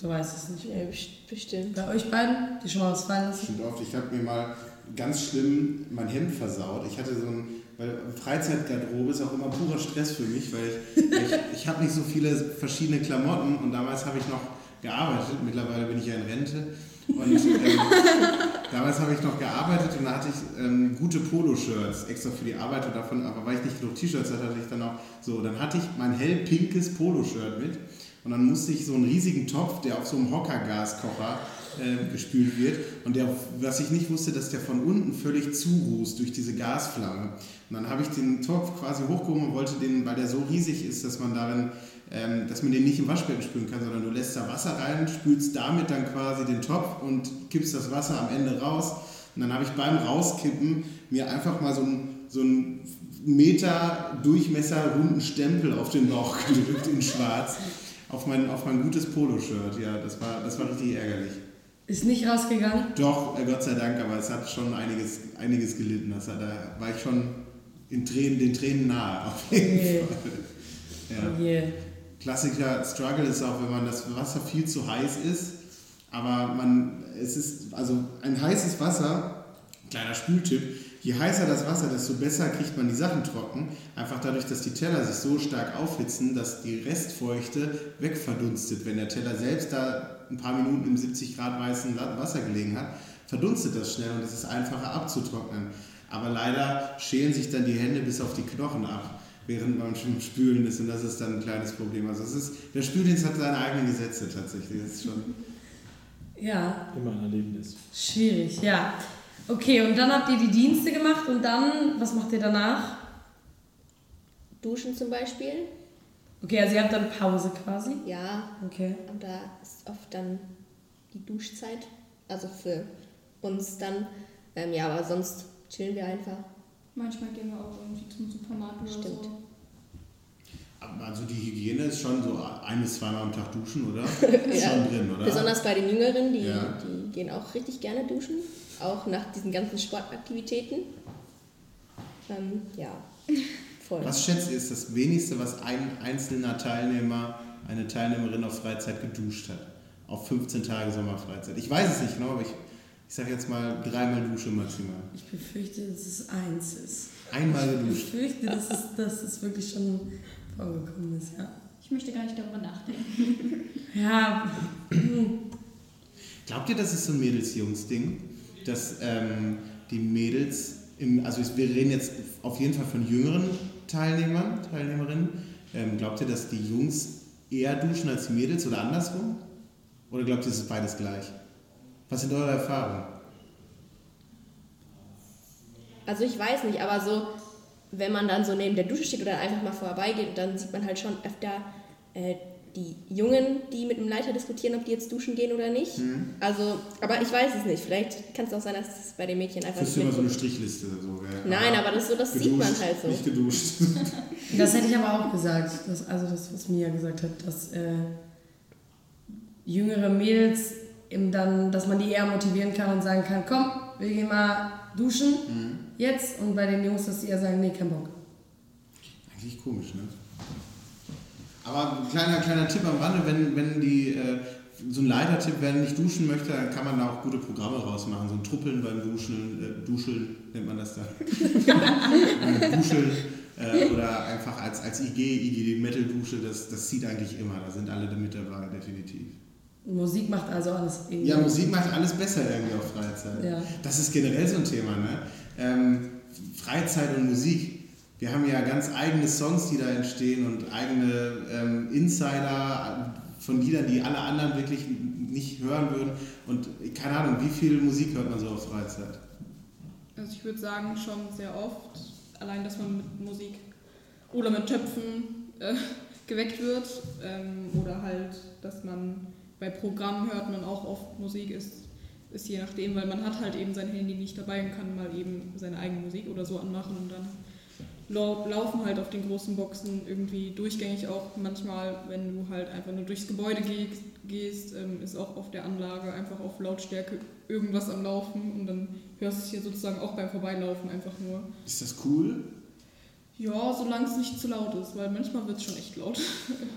[SPEAKER 1] Du weißt es nicht.
[SPEAKER 3] Ja, best- bestimmt.
[SPEAKER 1] Bei euch beiden, die schon mal was fallen lassen?
[SPEAKER 7] Stimmt oft. Ich habe mir mal ganz schlimm mein Hemd versaut. Ich hatte so ein, weil Freizeitgarderobe ist auch immer purer Stress für mich, weil ich, ich, ich habe nicht so viele verschiedene Klamotten und damals habe ich noch gearbeitet. Mittlerweile bin ich ja in Rente. Und ähm, damals habe ich noch gearbeitet und da hatte ich ähm, gute Poloshirts extra für die Arbeit und davon, aber weil ich nicht genug T-Shirts hatte, hatte ich dann auch so, dann hatte ich mein hellpinkes Poloshirt mit und dann musste ich so einen riesigen Topf, der auf so einem Hockergaskocher äh, gespült wird und der, was ich nicht wusste, dass der von unten völlig zurußt durch diese Gasflamme. Und dann habe ich den Topf quasi hochgehoben und wollte den, weil der so riesig ist, dass man darin, ähm, dass man den nicht im Waschbecken spülen kann, sondern du lässt da Wasser rein, spülst damit dann quasi den Topf und kippst das Wasser am Ende raus. Und dann habe ich beim Rauskippen mir einfach mal so einen so einen Meter Durchmesser runden Stempel auf den Bauch gedrückt in schwarz. Auf mein, auf mein gutes Poloshirt. Ja, das war, das war richtig ärgerlich.
[SPEAKER 1] Ist nicht rausgegangen?
[SPEAKER 7] Doch, äh, Gott sei Dank, aber es hat schon einiges, einiges gelitten. Das hat, da war ich schon in Tränen, den Tränen nahe, auf jeden
[SPEAKER 1] Nee.
[SPEAKER 7] Fall. Ja.
[SPEAKER 1] Oh je.
[SPEAKER 7] Klassiker Struggle ist auch, wenn man das Wasser viel zu heiß ist, aber man, es ist, also ein heißes Wasser, kleiner Spültipp, je heißer das Wasser, desto besser kriegt man die Sachen trocken. Einfach dadurch, dass die Teller sich so stark aufhitzen, dass die Restfeuchte wegverdunstet. Wenn der Teller selbst da ein paar Minuten im 70 Grad weißen Wasser gelegen hat, verdunstet das schnell und es ist einfacher abzutrocknen. Aber leider schälen sich dann die Hände bis auf die Knochen ab, während man schon spülen ist und das ist dann ein kleines Problem. Also es ist, der Spüldienst hat seine eigenen Gesetze tatsächlich. Das ist schon
[SPEAKER 1] Ja,
[SPEAKER 5] Immer ein Erlebnis.
[SPEAKER 1] schwierig, ja. Okay, und dann habt ihr die Dienste gemacht und dann, was macht ihr danach?
[SPEAKER 3] Duschen zum Beispiel.
[SPEAKER 1] Okay, also ihr habt dann Pause quasi.
[SPEAKER 3] Ja,
[SPEAKER 1] Okay.
[SPEAKER 3] und da ist oft dann die Duschzeit. Also für uns dann. Ähm, ja, aber sonst chillen wir einfach.
[SPEAKER 6] Manchmal gehen wir auch irgendwie zum Supermarkt oder
[SPEAKER 3] Stimmt.
[SPEAKER 6] so.
[SPEAKER 7] Also die Hygiene ist schon so ein bis zweimal am Tag duschen, oder? Ist
[SPEAKER 3] Ja.
[SPEAKER 7] schon drin, oder?
[SPEAKER 3] Besonders bei den Jüngeren, die,
[SPEAKER 7] Ja.
[SPEAKER 3] die gehen auch richtig gerne duschen. Auch nach diesen ganzen Sportaktivitäten. Ähm, ja, voll.
[SPEAKER 7] Was schätzt ihr, ist das wenigste, was ein einzelner Teilnehmer, eine Teilnehmerin auf Freizeit geduscht hat? Auf 15 Tage Sommerfreizeit. Ich weiß es nicht genau, aber ich, ich sage jetzt mal dreimal Dusche maximal.
[SPEAKER 1] Ich befürchte, dass es eins ist.
[SPEAKER 7] Einmal
[SPEAKER 1] Ich
[SPEAKER 7] geduscht.
[SPEAKER 1] befürchte, dass es, dass es wirklich schon vorgekommen ist, ja.
[SPEAKER 6] Ich möchte gar nicht darüber nachdenken.
[SPEAKER 1] Ja,
[SPEAKER 7] Glaubt ihr, das ist so ein Mädels-Jungs-Ding? Dass ähm, die Mädels, im, also wir reden jetzt auf jeden Fall von jüngeren Teilnehmern, Teilnehmerinnen. Ähm, glaubt ihr, dass die Jungs eher duschen als die Mädels oder andersrum? Oder glaubt ihr, es ist beides gleich? Was sind eure Erfahrungen?
[SPEAKER 3] Also ich weiß nicht, aber so, wenn man dann so neben der Dusche steht oder einfach mal vorbeigeht, dann sieht man halt schon öfter äh, die Jungen, die mit dem Leiter diskutieren, ob die jetzt duschen gehen oder nicht. Also, aber ich weiß es nicht. Vielleicht kann es auch sein, dass es bei den Mädchen einfach nicht
[SPEAKER 7] du immer so eine. Strichliste? So, gell?
[SPEAKER 3] Nein, aber das, ist so, das sieht man halt so.
[SPEAKER 7] Nicht geduscht.
[SPEAKER 1] Das hätte ich aber auch gesagt. Das, also das, was Mia gesagt hat, dass äh, jüngere Mädels eben dann, dass man die eher motivieren kann und sagen kann, komm, wir gehen mal duschen jetzt. Und bei den Jungs, dass die eher sagen, nee, kein Bock.
[SPEAKER 7] Eigentlich komisch, ne? Aber ein kleiner, kleiner Tipp am Rande, wenn, wenn die, äh, so ein Leitertipp, wer nicht duschen möchte, dann kann man da auch gute Programme rausmachen. So ein Truppeln beim Duschen, äh, Duscheln nennt man das da. Duscheln äh, oder einfach als, als IG, IG die Metal-Dusche, das, das zieht eigentlich immer. Da sind alle mit dabei, definitiv.
[SPEAKER 1] Musik macht also alles irgendwie.
[SPEAKER 7] Ja, Musik macht alles besser irgendwie auf Freizeit.
[SPEAKER 1] Ja.
[SPEAKER 7] Das ist generell so ein Thema, ne? Ähm, Freizeit und Musik. Wir haben ja ganz eigene Songs, die da entstehen und eigene ähm, Insider von Liedern, die alle anderen wirklich nicht hören würden. Und keine Ahnung, wie viel Musik hört man so auf Freizeit?
[SPEAKER 4] Also ich würde sagen, schon sehr oft. Allein, dass man mit Musik oder mit Töpfen äh, geweckt wird. Ähm, oder halt, dass man bei Programmen hört man auch oft Musik, ist, ist je nachdem, weil man hat halt eben sein Handy nicht dabei und kann mal eben seine eigene Musik oder so anmachen und dann lau laufen halt auf den großen Boxen irgendwie durchgängig auch manchmal, wenn du halt einfach nur durchs Gebäude gehst, gehst ähm, ist auch auf der Anlage einfach auf Lautstärke irgendwas am Laufen und dann hörst du es hier sozusagen auch beim Vorbeilaufen einfach nur.
[SPEAKER 7] Ist das cool?
[SPEAKER 4] Ja, solange es nicht zu laut ist, weil manchmal wird es schon echt laut.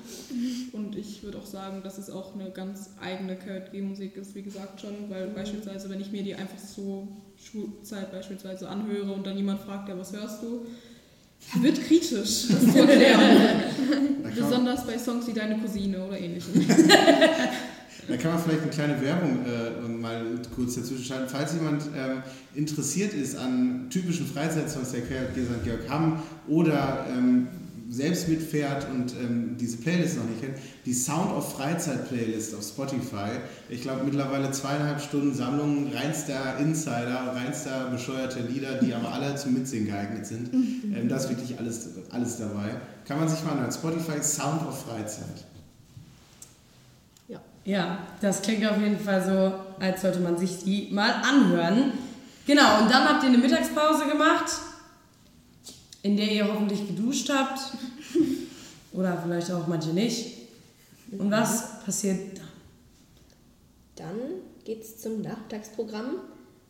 [SPEAKER 4] Und ich würde auch sagen, dass es auch eine ganz eigene KJG-Musik ist, wie gesagt schon, weil beispielsweise, wenn ich mir die einfach so Schulzeit beispielsweise anhöre und dann jemand fragt, ja, was hörst du? Wird kritisch, das zu erklären. Besonders bei Songs wie Deine Cousine oder ähnlichem.
[SPEAKER 7] Da kann man vielleicht eine kleine Werbung äh, mal kurz dazwischen schalten. Falls jemand ähm, interessiert ist an typischen Freizeitsongs der KJG St. Georg Hamm oder ähm, selbst mitfährt und ähm, diese Playlist noch nicht kennt, die Sound of Freizeit Playlist auf Spotify. Ich glaube mittlerweile zweieinhalb Stunden Sammlung reinster Insider, reinster bescheuerte Lieder, die aber alle zum Mitsingen geeignet sind. Ähm, da ist wirklich alles, alles dabei. Kann man sich mal anhören. Spotify Sound of Freizeit.
[SPEAKER 1] Ja, das klingt auf jeden Fall so, als sollte man sich die mal anhören. Genau, und dann habt ihr eine Mittagspause gemacht, in der ihr hoffentlich geduscht habt. Oder vielleicht auch manche nicht. Und was passiert dann?
[SPEAKER 3] Dann geht es zum Nachmittagsprogramm.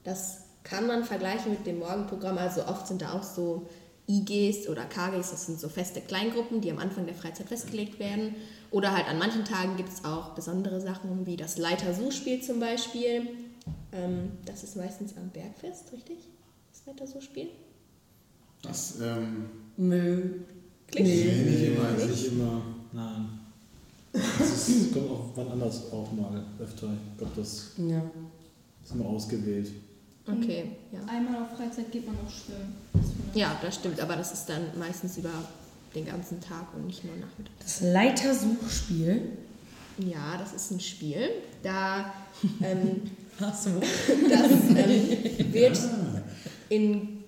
[SPEAKER 3] Das kann man vergleichen mit dem Morgenprogramm. Also oft sind da auch so IGs oder KGs, das sind so feste Kleingruppen, die am Anfang der Freizeit festgelegt werden. Oder halt an manchen Tagen gibt es auch besondere Sachen, wie das Leiter-Suchspiel zum Beispiel. Ähm, das ist meistens am Bergfest, richtig? Das Leiter-Suchspiel?
[SPEAKER 7] Das ähm,
[SPEAKER 1] Müll.
[SPEAKER 3] Klingt
[SPEAKER 1] Nee.
[SPEAKER 7] nicht immer.
[SPEAKER 5] Nicht
[SPEAKER 7] Nicht.
[SPEAKER 5] immer. Nein. Das ist, kommt auch wann anders auch mal öfter. Ich glaube, das
[SPEAKER 1] Ja.
[SPEAKER 5] ist immer ausgewählt.
[SPEAKER 3] Okay, ja.
[SPEAKER 6] Einmal auf Freizeit geht man auch schwimmen.
[SPEAKER 3] Ja, das stimmt, aber das ist dann meistens über den ganzen Tag und nicht nur nachmittags.
[SPEAKER 1] Das Leitersuchspiel.
[SPEAKER 3] Ja, das ist ein Spiel. Da ähm,
[SPEAKER 1] so.
[SPEAKER 3] Das ähm, wird in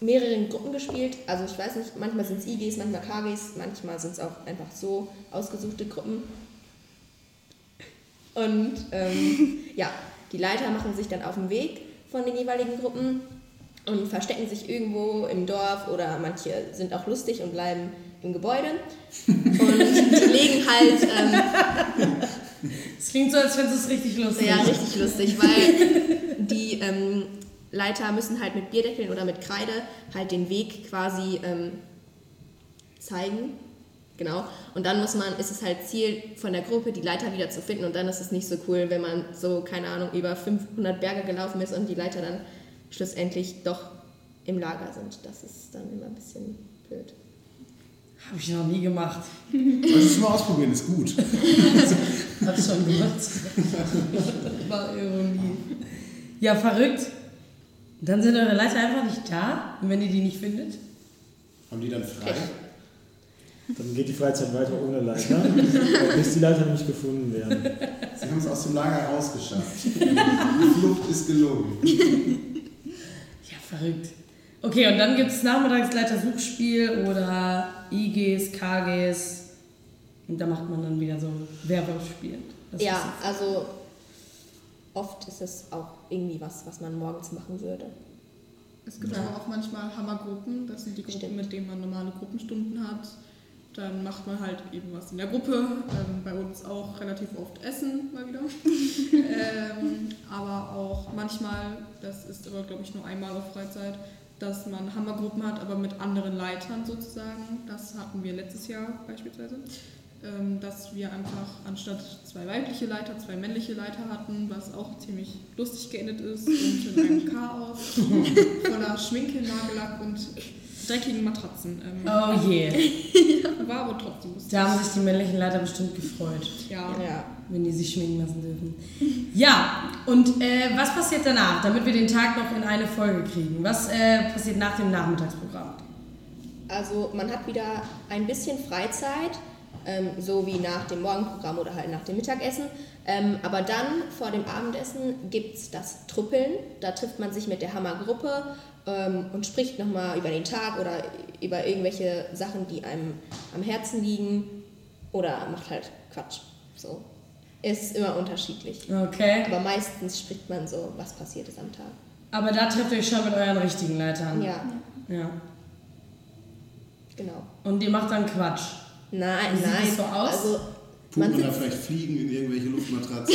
[SPEAKER 3] mehreren Gruppen gespielt. Also ich weiß nicht, manchmal sind es IGs, manchmal KGs, manchmal sind es auch einfach so ausgesuchte Gruppen. Und ähm, ja, die Leiter machen sich dann auf den Weg von den jeweiligen Gruppen und verstecken sich irgendwo im Dorf oder manche sind auch lustig und bleiben im Gebäude. Und die legen halt ähm,
[SPEAKER 1] Es klingt so, als fändest du es richtig lustig.
[SPEAKER 3] ja, richtig lustig, weil die ähm, Leiter müssen halt mit Bierdeckeln oder mit Kreide halt den Weg quasi ähm, zeigen. Genau. Und dann muss man, ist es halt Ziel von der Gruppe, die Leiter wieder zu finden. Und dann ist es nicht so cool, wenn man so, keine Ahnung, über 500 Berge gelaufen ist und die Leiter dann schlussendlich doch im Lager sind. Das ist dann immer ein bisschen blöd.
[SPEAKER 1] Habe ich noch nie gemacht.
[SPEAKER 7] Solltest du mal ausprobieren, ist gut.
[SPEAKER 1] Hab ich schon gemacht. War Ironie. Ja, verrückt. Dann sind eure Leiter einfach nicht da. Und wenn ihr die nicht findet?
[SPEAKER 7] Haben die dann frei?
[SPEAKER 5] Dann geht die Freizeit weiter ohne Leiter, bis die Leiter nicht gefunden werden.
[SPEAKER 7] Sie haben es aus dem Lager rausgeschafft. Die Flucht ist gelungen.
[SPEAKER 1] Ja, verrückt. Okay, und dann gibt es Nachmittagsleiter-Suchspiel oder IGs, KGs. Und da macht man dann wieder so. Das
[SPEAKER 3] ja, also oft ist es auch irgendwie was, was man morgens machen würde.
[SPEAKER 4] Es gibt aber auch manchmal Hammergruppen, das sind die Gruppen,
[SPEAKER 3] Stimmt.
[SPEAKER 4] mit denen man normale Gruppenstunden hat. Dann macht man halt eben was in der Gruppe. Ähm, bei uns auch relativ oft Essen mal wieder. ähm, aber auch manchmal, das ist aber glaube ich nur einmal auf Freizeit, dass man Hammergruppen hat, aber mit anderen Leitern sozusagen. Das hatten wir letztes Jahr beispielsweise. Ähm, dass wir einfach anstatt zwei weibliche Leiter, zwei männliche Leiter hatten, was auch ziemlich lustig geendet ist und in einem Chaos voller Schminke, Nagellack und dreckigen Matratzen. Ähm,
[SPEAKER 1] Oh je.
[SPEAKER 4] War aber trotzdem lustig.
[SPEAKER 1] Da haben sich die männlichen Leiter bestimmt gefreut,
[SPEAKER 4] Ja.
[SPEAKER 3] Ja.
[SPEAKER 1] wenn die sich schminken lassen dürfen. Ja, und äh, was passiert danach, damit wir den Tag noch in eine Folge kriegen? Was äh, passiert nach dem Nachmittagsprogramm?
[SPEAKER 3] Also man hat wieder ein bisschen Freizeit, ähm, so wie nach dem Morgenprogramm oder halt nach dem Mittagessen. Ähm, aber dann vor dem Abendessen gibt es das Truppeln. Da trifft man sich mit der Hammergruppe ähm, und spricht nochmal über den Tag oder über irgendwelche Sachen, die einem am Herzen liegen oder macht halt Quatsch. So. Ist immer unterschiedlich.
[SPEAKER 1] Okay.
[SPEAKER 3] Aber meistens spricht man so, was passiert ist am Tag.
[SPEAKER 1] Aber da trefft ihr euch schon mit euren richtigen Leitern.
[SPEAKER 3] Ja,
[SPEAKER 1] ja.
[SPEAKER 3] genau.
[SPEAKER 1] Und ihr macht dann Quatsch.
[SPEAKER 3] Nein,
[SPEAKER 1] Wie sieht
[SPEAKER 3] nein.
[SPEAKER 1] das so aus?
[SPEAKER 3] Also,
[SPEAKER 7] Pumpt
[SPEAKER 3] Man
[SPEAKER 7] man da vielleicht Fliegen in irgendwelche Luftmatratzen?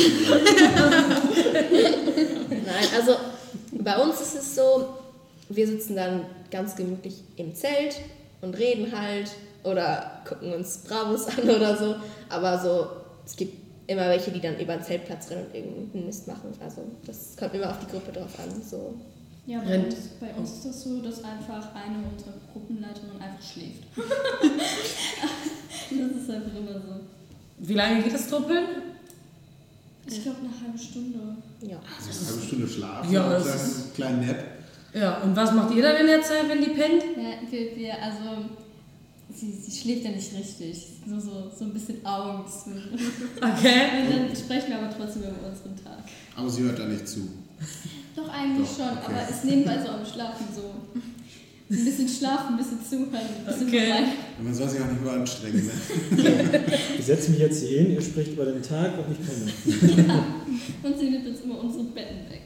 [SPEAKER 3] Nein, also bei uns ist es so, wir sitzen dann ganz gemütlich im Zelt und reden halt oder gucken uns Bravos an oder so. Aber so, es gibt immer welche, die dann über den Zeltplatz rennen und irgendeinen Mist machen. Also das kommt immer auf die Gruppe drauf an. So.
[SPEAKER 6] Ja, bei uns, bei uns ist das so, dass einfach eine unserer Gruppenleiterinnen einfach schläft. das ist einfach immer so.
[SPEAKER 1] Wie lange geht das Truppeln?
[SPEAKER 6] Ich glaube eine halbe Stunde.
[SPEAKER 3] Ja.
[SPEAKER 7] Eine halbe Stunde Schlaf,
[SPEAKER 1] Ja, das ist-
[SPEAKER 7] einen kleinen Nap.
[SPEAKER 1] Ja, und was macht ihr dann in der Zeit, wenn die pennt?
[SPEAKER 6] Ja, wir, wir also sie, sie schläft ja nicht richtig. Nur so, so ein bisschen Augen zu.
[SPEAKER 1] Okay.
[SPEAKER 6] Und dann sprechen wir aber trotzdem über unseren Tag.
[SPEAKER 7] Aber sie hört da nicht zu.
[SPEAKER 6] Doch, eigentlich
[SPEAKER 7] Doch,
[SPEAKER 6] schon,
[SPEAKER 7] okay.
[SPEAKER 6] aber ist nebenbei so am Schlafen so. Ein bisschen schlafen, ein bisschen zuhören, ein bisschen
[SPEAKER 1] Okay.
[SPEAKER 7] Man soll sich auch nicht überanstrengen. Ne?
[SPEAKER 5] Ich setze mich jetzt hier hin, ihr spricht über den Tag und ich penne.
[SPEAKER 6] Und sie nimmt uns immer unsere Betten weg.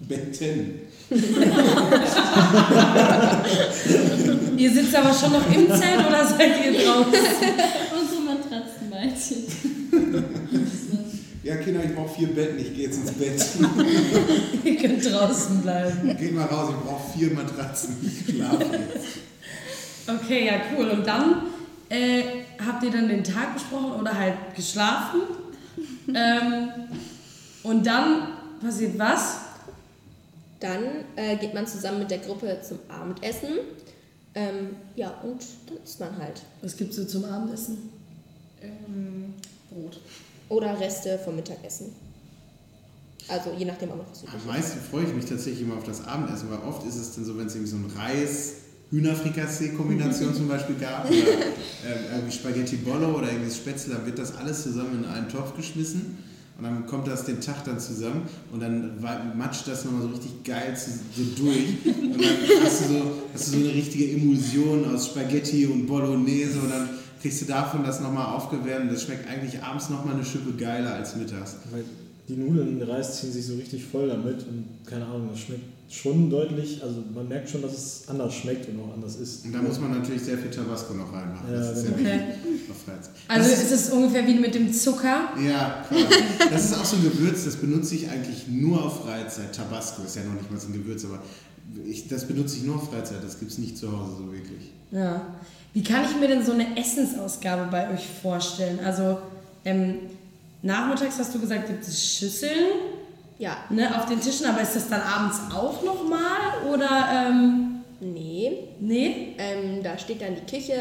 [SPEAKER 7] Betten.
[SPEAKER 1] Ihr sitzt aber schon noch im Zelt oder seid ihr draußen?
[SPEAKER 6] Unsere Matratzen, Mädchen.
[SPEAKER 7] Ja, Kinder, ich brauche vier Betten, ich gehe jetzt ins Bett.
[SPEAKER 1] ihr könnt draußen bleiben.
[SPEAKER 7] Geht mal raus, ich brauche vier Matratzen. Ich schlafe jetzt.
[SPEAKER 1] Okay, ja, cool. Und dann äh, habt ihr dann den Tag besprochen oder halt geschlafen? ähm, und dann passiert was?
[SPEAKER 3] Dann äh, geht man zusammen mit der Gruppe zum Abendessen. Ähm, ja, und dann isst man halt.
[SPEAKER 1] Was gibt's so zum Abendessen?
[SPEAKER 4] Ähm, Brot.
[SPEAKER 3] Oder Reste vom Mittagessen. Also je nachdem auch noch was
[SPEAKER 7] Am
[SPEAKER 3] ist.
[SPEAKER 7] meisten freue ich mich tatsächlich immer auf das Abendessen, weil oft ist es dann so, wenn es irgendwie so ein Reis, Hühnerfrikassee-Kombination zum Beispiel gab oder äh, irgendwie Spaghetti Bollo oder irgendwie Spätzle, dann wird das alles zusammen in einen Topf geschmissen und dann kommt das den Tag dann zusammen und dann matscht das nochmal so richtig geil so durch und dann hast du, so, hast du so eine richtige Emulsion aus Spaghetti und Bolognese und dann kriegst du davon das nochmal aufgewärmt das schmeckt eigentlich abends nochmal eine Schippe geiler als mittags.
[SPEAKER 5] Weil die Nudeln und Reis ziehen sich so richtig voll damit und keine Ahnung, das schmeckt schon deutlich, also man merkt schon, dass es anders schmeckt und auch anders ist.
[SPEAKER 7] Und da muss man natürlich sehr viel Tabasco noch reinmachen.
[SPEAKER 5] Ja,
[SPEAKER 7] das ist
[SPEAKER 5] genau.
[SPEAKER 7] ja
[SPEAKER 1] Okay.
[SPEAKER 7] wichtig auf Freizeit.
[SPEAKER 1] Also
[SPEAKER 7] das
[SPEAKER 1] ist es ungefähr wie mit dem Zucker.
[SPEAKER 7] ja, quasi. Das ist auch so ein Gewürz, das benutze ich eigentlich nur auf Freizeit. Tabasco ist ja noch nicht mal so ein Gewürz, aber ich, das benutze ich nur auf Freizeit. Das gibt es nicht zu Hause so wirklich.
[SPEAKER 1] Ja. Wie kann ich mir denn so eine Essensausgabe bei euch vorstellen? Also ähm, nachmittags hast du gesagt, gibt es Schüsseln
[SPEAKER 3] Ja,
[SPEAKER 1] ne, auf den Tischen, aber ist das dann abends auch nochmal oder ähm,
[SPEAKER 3] nee.
[SPEAKER 1] nee?
[SPEAKER 3] Ähm, da steht dann die Küche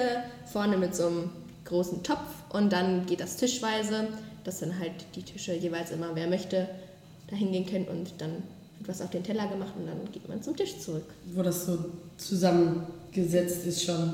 [SPEAKER 3] vorne mit so einem großen Topf und dann geht das tischweise, dass dann halt die Tische jeweils immer, wer möchte, da hingehen können und dann wird was auf den Teller gemacht und dann geht man zum Tisch zurück.
[SPEAKER 1] Wo das so zusammengesetzt ist schon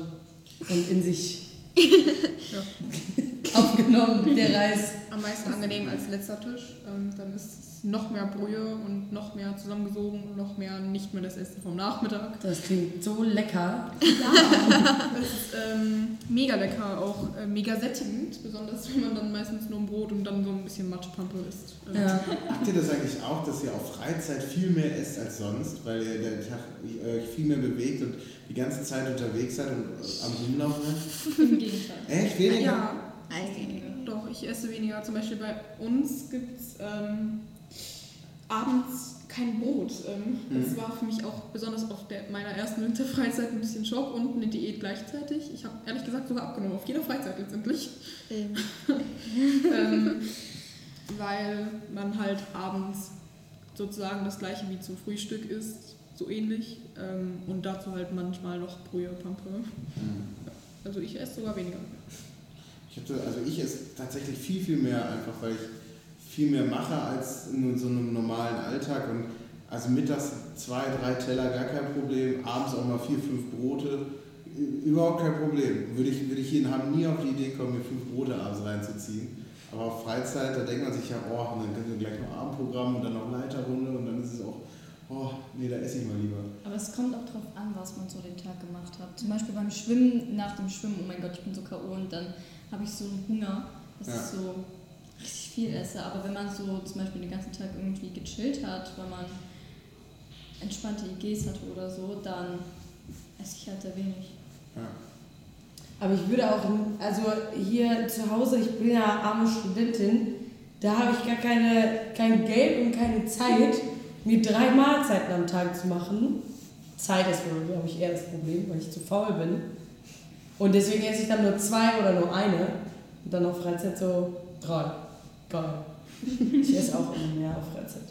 [SPEAKER 1] und in sich aufgenommen, der Reis.
[SPEAKER 4] Am meisten angenehm als letzter Tisch. Ähm, dann ist es noch mehr Brühe und noch mehr zusammengesogen und noch mehr nicht mehr das Essen vom Nachmittag.
[SPEAKER 1] Das klingt so lecker.
[SPEAKER 4] Das ist ähm, mega lecker, auch äh, mega sättigend, besonders wenn man dann meistens nur ein Brot und dann so ein bisschen Matschepampe isst.
[SPEAKER 1] Ja.
[SPEAKER 7] Habt ihr das eigentlich auch, dass ihr auf Freizeit viel mehr esst als sonst, weil ihr den Tag euch viel mehr bewegt und die ganze Zeit unterwegs seid und äh, am Rumlaufen seid?
[SPEAKER 6] Im Gegenteil.
[SPEAKER 7] Echt? Weniger?
[SPEAKER 4] Ja,
[SPEAKER 2] Eigentlich.
[SPEAKER 4] doch, ich esse weniger. Zum Beispiel bei uns gibt es ähm, abends kein Brot. Ähm, Das
[SPEAKER 7] Mhm.
[SPEAKER 4] war für mich auch besonders auf der, meiner ersten Winterfreizeit ein bisschen Schock und eine Diät gleichzeitig. Ich habe ehrlich gesagt sogar abgenommen, auf jeder Freizeit letztendlich.
[SPEAKER 2] Eben.
[SPEAKER 4] ähm, weil man halt abends sozusagen das gleiche wie zum Frühstück isst, so ähnlich. Ähm, und dazu halt manchmal noch Brühe, Pampe.
[SPEAKER 7] Mhm.
[SPEAKER 4] Also ich esse sogar weniger.
[SPEAKER 7] Ich hab so, also ich esse tatsächlich viel, viel mehr, einfach weil ich viel mehr mache als in so einem normalen Alltag. Und also mittags zwei, drei Teller, gar kein Problem. Abends auch mal vier, fünf Brote, überhaupt kein Problem. Würde ich, würde ich hier in Hamm nie auf die Idee kommen, mir fünf Brote abends reinzuziehen. Aber auf Freizeit, da denkt man sich ja, oh, und dann können wir gleich noch Abendprogramm und dann noch Leiterrunde und dann ist es auch, oh, nee, da esse ich mal lieber.
[SPEAKER 6] Aber es kommt auch drauf an, was man so den Tag gemacht hat. Zum Beispiel beim Schwimmen, nach dem Schwimmen, oh mein Gott, ich bin so K.O. und dann habe ich so einen Hunger, dass
[SPEAKER 7] Ja.
[SPEAKER 6] ich so richtig viel esse. Aber wenn man so zum Beispiel den ganzen Tag irgendwie gechillt hat, weil man entspannte IGs hatte oder so, dann esse ich halt sehr wenig.
[SPEAKER 7] Ja.
[SPEAKER 1] Aber ich würde auch, also hier zu Hause, ich bin ja arme Studentin, da habe ich gar keine, kein Geld und keine Zeit, mir drei Mahlzeiten am Tag zu machen. Zeit ist wohl, glaube ich, eher das Problem, weil ich zu faul bin. Und deswegen esse ich dann nur zwei oder nur eine. Und dann auf Freizeit so drei. Geil. Ich esse auch immer mehr auf Freizeit.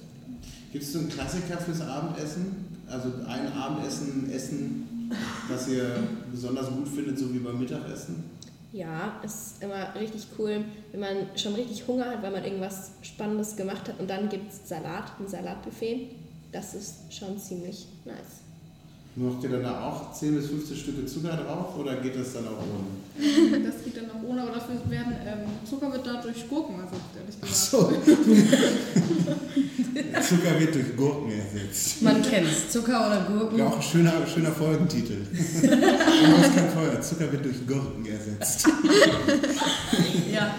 [SPEAKER 7] Gibt es so einen Klassiker fürs Abendessen? Also ein Abendessen, Essen, was ihr besonders gut findet, so wie beim Mittagessen?
[SPEAKER 3] Ja, es ist immer richtig cool, wenn man schon richtig Hunger hat, weil man irgendwas Spannendes gemacht hat und dann gibt es Salat, ein Salatbuffet. Das ist schon ziemlich nice.
[SPEAKER 7] Macht ihr dann da auch 10 bis 15 Stücke Zucker drauf oder geht das dann auch ohne?
[SPEAKER 4] Das geht dann auch ohne, aber dafür werden ähm, Zucker wird da durch Gurken ersetzt, ehrlich gesagt.
[SPEAKER 7] So. Zucker wird durch Gurken ersetzt.
[SPEAKER 1] Man kennt's. Zucker oder Gurken.
[SPEAKER 7] Ja, auch ein schöner, schöner Folgentitel. Kein Feuer. Zucker wird durch Gurken ersetzt.
[SPEAKER 1] Ja.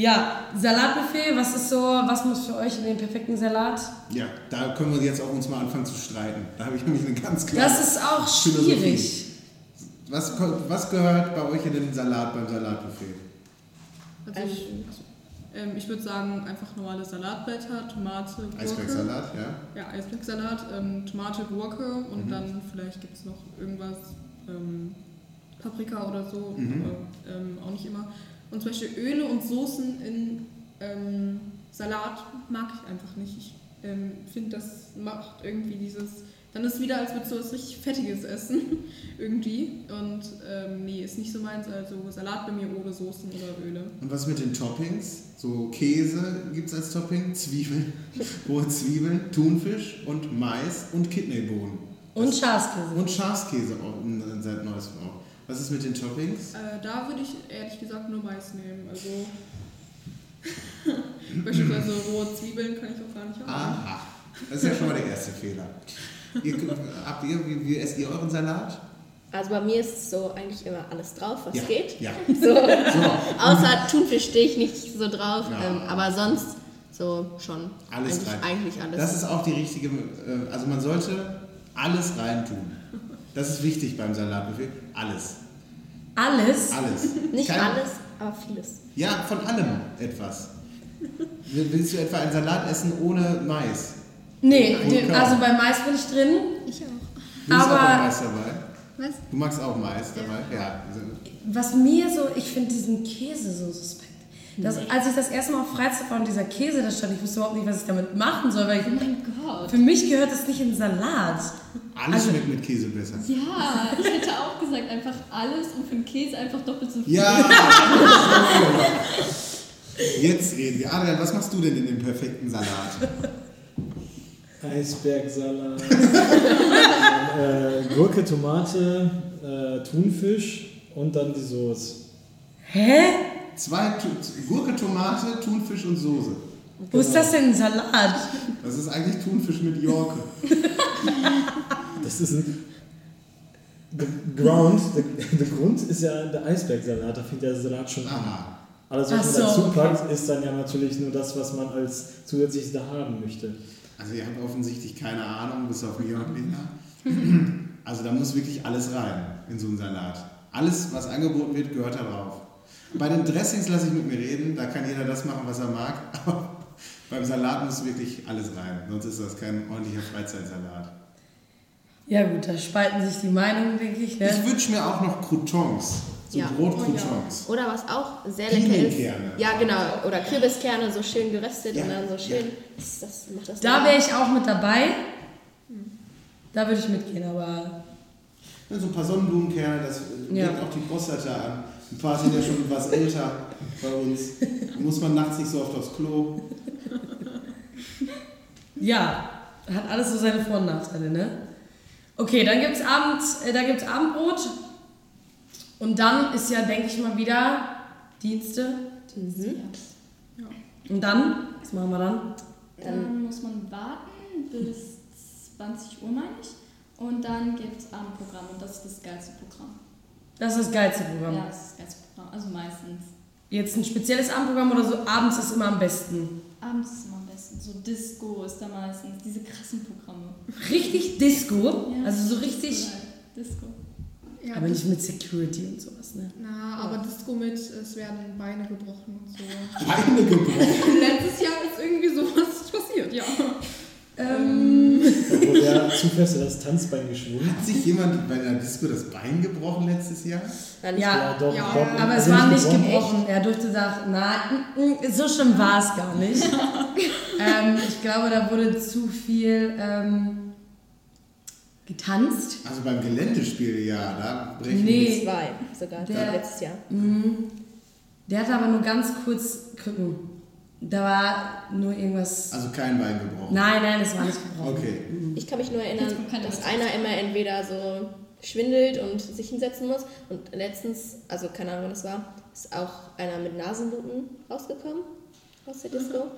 [SPEAKER 1] Ja, Salatbuffet, was ist so, was muss für euch in den perfekten Salat?
[SPEAKER 7] Ja, da können wir jetzt auch uns mal anfangen zu streiten. Da habe ich nämlich eine ganz klare.
[SPEAKER 1] Das ist auch schwierig.
[SPEAKER 7] Was, was gehört bei euch in den Salat beim Salatbuffet?
[SPEAKER 4] Also ich, ähm, ich würde sagen, einfach normale Salatblätter, Tomate, Gurke.
[SPEAKER 7] Eisbergsalat, ja?
[SPEAKER 4] Ja, Eisbergsalat, ähm, Tomate, Gurke und
[SPEAKER 7] Mhm.
[SPEAKER 4] dann vielleicht gibt es noch irgendwas, ähm, Paprika oder so,
[SPEAKER 7] Mhm.
[SPEAKER 4] aber ähm, auch nicht immer. Und zum Beispiel Öle und Soßen in ähm, Salat mag ich einfach nicht. Ich ähm, finde, das macht irgendwie dieses, dann ist wieder, als würdest du was richtig Fettiges essen, irgendwie. Und ähm, nee, ist nicht so meins. Also Salat bei mir ohne Soßen oder Öle.
[SPEAKER 7] Und was mit den Toppings? So Käse gibt es als Topping, Zwiebeln, rohe Zwiebeln, Thunfisch und Mais und Kidneybohnen.
[SPEAKER 1] Und Schafskäse.
[SPEAKER 7] Und Schafskäse auch, n- seit neuestem auch. Was ist mit den Toppings?
[SPEAKER 4] Äh, da würde ich ehrlich gesagt nur Mais nehmen. Also beispielsweise rohe Zwiebeln kann ich auch gar nicht haben.
[SPEAKER 7] Aha, das ist ja schon mal der erste Fehler. Ihr, habt ihr, wie, wie esst ihr euren Salat?
[SPEAKER 3] Also bei mir ist so eigentlich immer alles drauf, was
[SPEAKER 7] ja.
[SPEAKER 3] geht.
[SPEAKER 7] Ja.
[SPEAKER 3] So,
[SPEAKER 7] So,
[SPEAKER 3] außer Thunfisch stehe ich nicht so drauf,
[SPEAKER 7] Ja.
[SPEAKER 3] ähm, aber sonst so schon
[SPEAKER 7] Alles
[SPEAKER 3] eigentlich,
[SPEAKER 7] rein.
[SPEAKER 3] eigentlich alles.
[SPEAKER 7] das ist auch die richtige, äh, also man sollte alles reintun. Das ist wichtig beim Salatbuffet. Alles.
[SPEAKER 1] Alles?
[SPEAKER 7] Alles.
[SPEAKER 3] nicht
[SPEAKER 7] Kein-
[SPEAKER 3] alles, aber vieles.
[SPEAKER 7] Ja, von allem etwas. Will- Willst du etwa einen Salat essen ohne Mais?
[SPEAKER 1] Nee, den, also bei Mais bin ich drin.
[SPEAKER 2] Ich auch.
[SPEAKER 7] Du bist
[SPEAKER 1] Aber-
[SPEAKER 7] auch Mais dabei.
[SPEAKER 2] Was?
[SPEAKER 7] Du magst auch Mais dabei? Ja. also,
[SPEAKER 1] Was mir so, ich finde diesen Käse so suspekt. Das, als ich das erste Mal auf Freizeit war und dieser Käse da stand, ich wusste überhaupt nicht, was ich damit machen soll, weil
[SPEAKER 6] Oh
[SPEAKER 1] ich,
[SPEAKER 6] mein Gott.
[SPEAKER 1] für mich gehört das nicht in Salat.
[SPEAKER 7] Alles
[SPEAKER 1] Also-
[SPEAKER 7] schmeckt mit Käse besser.
[SPEAKER 6] Ja, ich hätte auch gesagt, einfach alles und für den Käse einfach doppelt so viel.
[SPEAKER 7] Ja! Jetzt reden wir. Adrian, was machst du denn in dem perfekten Salat?
[SPEAKER 5] Eisbergsalat, äh, Gurke, Tomate, äh, Thunfisch und dann die Soße.
[SPEAKER 1] Hä?
[SPEAKER 7] Zwei Gurke, Tomate, Thunfisch und Soße.
[SPEAKER 1] Wo ist das denn ein Salat?
[SPEAKER 7] Das ist eigentlich Thunfisch mit Jorke.
[SPEAKER 5] Das ist ein. The Ground, der, der Grund ist ja der Eisbergsalat, da fängt der Salat schon an.
[SPEAKER 7] Aha.
[SPEAKER 5] Alles, was
[SPEAKER 1] Ach
[SPEAKER 5] man
[SPEAKER 1] so,
[SPEAKER 5] dazu
[SPEAKER 1] okay.
[SPEAKER 5] packt, ist dann ja natürlich nur das, was man als zusätzliches da haben möchte.
[SPEAKER 7] Also ihr habt offensichtlich keine Ahnung, bis auf mir und Lena. Also da muss wirklich alles rein in so einen Salat. Alles, was angeboten wird, gehört da drauf. Bei den Dressings lasse ich mit mir reden, da kann jeder das machen, was er mag. Aber beim Salat muss wirklich alles rein, sonst ist das kein ordentlicher Freizeitsalat.
[SPEAKER 1] Ja gut, da spalten sich die Meinungen, denke ich. Ne?
[SPEAKER 7] Ich wünsche mir auch noch Croutons, so
[SPEAKER 3] Ja.
[SPEAKER 7] Brotcroutons.
[SPEAKER 3] Oder was auch sehr lecker ist. Ja, genau. Oder Kürbiskerne, so schön geröstet
[SPEAKER 7] Ja,
[SPEAKER 3] und dann so
[SPEAKER 7] ja.
[SPEAKER 3] schön. Das, das macht das
[SPEAKER 1] Da wäre ich auch mit dabei. Da würde ich mitgehen, aber
[SPEAKER 7] Ja, So ein paar Sonnenblumenkerne, das
[SPEAKER 1] Ja.
[SPEAKER 7] legt auch die Prostata an. Ein paar sind ja schon etwas älter bei uns. Da muss man nachts nicht so oft aufs Klo.
[SPEAKER 1] ja, hat alles so seine Vor- und Nachteile, ne? Okay, dann gibt's Abend, äh, da gibt's Abendbrot. Und dann ist ja, denke ich mal, wieder Dienste. Und dann, was machen wir dann?
[SPEAKER 6] Dann muss man warten bis 20 Uhr, meine ich. Und dann gibt es Abendprogramm und das ist das geilste Programm.
[SPEAKER 1] Das ist das geilste Programm.
[SPEAKER 6] Ja, das ist das geilste Programm. Also meistens.
[SPEAKER 1] Jetzt ein spezielles Abendprogramm oder so, abends ist immer am besten.
[SPEAKER 6] Abends ist immer am besten. So Disco ist da meistens. Diese krassen Programme.
[SPEAKER 1] Richtig Disco,
[SPEAKER 6] Ja,
[SPEAKER 1] also so richtig.
[SPEAKER 6] Disco.
[SPEAKER 4] Ja,
[SPEAKER 1] aber nicht mit Security und sowas, ne?
[SPEAKER 4] Na, aber Disco mit, es werden Beine gebrochen und so.
[SPEAKER 7] Beine gebrochen.
[SPEAKER 4] Letztes Jahr ist irgendwie sowas passiert, ja.
[SPEAKER 1] Ähm,
[SPEAKER 5] Da wurde ja zufällig das Tanzbein geschwungen.
[SPEAKER 7] Hat sich jemand bei einer Disco das Bein gebrochen letztes Jahr?
[SPEAKER 3] Nicht
[SPEAKER 1] Ja,
[SPEAKER 5] doch.
[SPEAKER 4] Ja,
[SPEAKER 5] doch,
[SPEAKER 1] aber es war nicht
[SPEAKER 5] gebrochen.
[SPEAKER 1] gebrochen. Er durfte sagen, nein, mm, mm, so schlimm war es gar nicht. ähm, ich glaube, da wurde zu viel ähm, getanzt.
[SPEAKER 7] Also beim Geländespiel, ja, da brechen
[SPEAKER 1] Nee.
[SPEAKER 3] zwei sogar,
[SPEAKER 1] Der-
[SPEAKER 3] letztes Jahr.
[SPEAKER 1] Mhm. Der hatte aber nur ganz kurz Krücken. Da war nur irgendwas.
[SPEAKER 7] Also kein Bein gebrochen.
[SPEAKER 1] Nein, nein, es war nicht gebrochen.
[SPEAKER 7] Okay.
[SPEAKER 3] Ich kann mich nur erinnern, dass einer immer entweder so schwindelt und sich hinsetzen muss. Und letztens, also keine Ahnung, wann das war, ist auch einer mit Nasenbluten rausgekommen aus der Disco.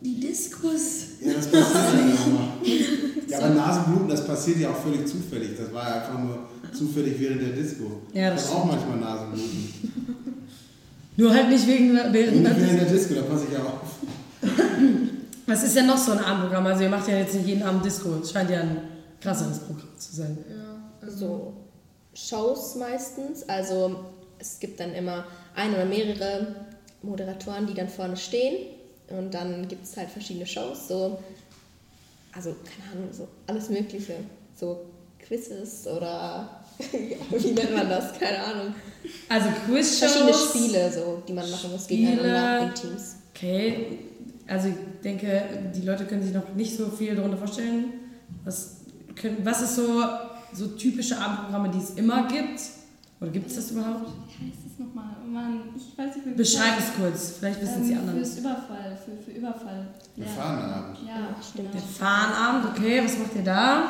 [SPEAKER 1] Die Diskus.
[SPEAKER 7] Ja, das passiert ja nochmal. Ja, aber Nasenbluten, das passiert ja auch völlig zufällig. Das war ja einfach nur zufällig während der Disco.
[SPEAKER 1] Ja, das
[SPEAKER 7] ich habe auch manchmal Nasenbluten.
[SPEAKER 1] Nur halt nicht wegen während der
[SPEAKER 7] während
[SPEAKER 1] Dis
[SPEAKER 7] der Disco, da passe ich ja auf.
[SPEAKER 1] Was ist denn noch so ein Abendprogramm? Also ihr macht ja jetzt nicht jeden Abend Disco. Es scheint ja ein krasseres Programm zu sein.
[SPEAKER 4] ja also
[SPEAKER 3] So Shows meistens. Also es gibt dann immer ein oder mehrere Moderatoren, die dann vorne stehen. Und dann gibt es halt verschiedene Shows. So, also keine Ahnung, so alles Mögliche. So Quizzes oder ja, wie nennt man das? Keine Ahnung.
[SPEAKER 1] Also Quizshows.
[SPEAKER 3] Verschiedene Spiele, so, die man machen muss
[SPEAKER 1] Spiele.
[SPEAKER 3] gegeneinander in Teams.
[SPEAKER 1] Okay, also ich denke, die Leute können sich noch nicht so viel darunter vorstellen. Was, können, was ist so, so typische Abendprogramme, die es immer gibt? Oder gibt es das überhaupt?
[SPEAKER 6] Wie heißt das nochmal? Oh Mann, ich weiß nicht mehr. wie
[SPEAKER 1] Beschreib es kurz, vielleicht wissen es die
[SPEAKER 6] ähm,
[SPEAKER 1] anderen.
[SPEAKER 6] Fürs Überfall, für, für Überfall.
[SPEAKER 7] Der Fahnenabend.
[SPEAKER 6] Ja,
[SPEAKER 3] Ja, stimmt.
[SPEAKER 1] Der
[SPEAKER 6] Genau.
[SPEAKER 1] Fahnenabend, okay, was macht ihr da?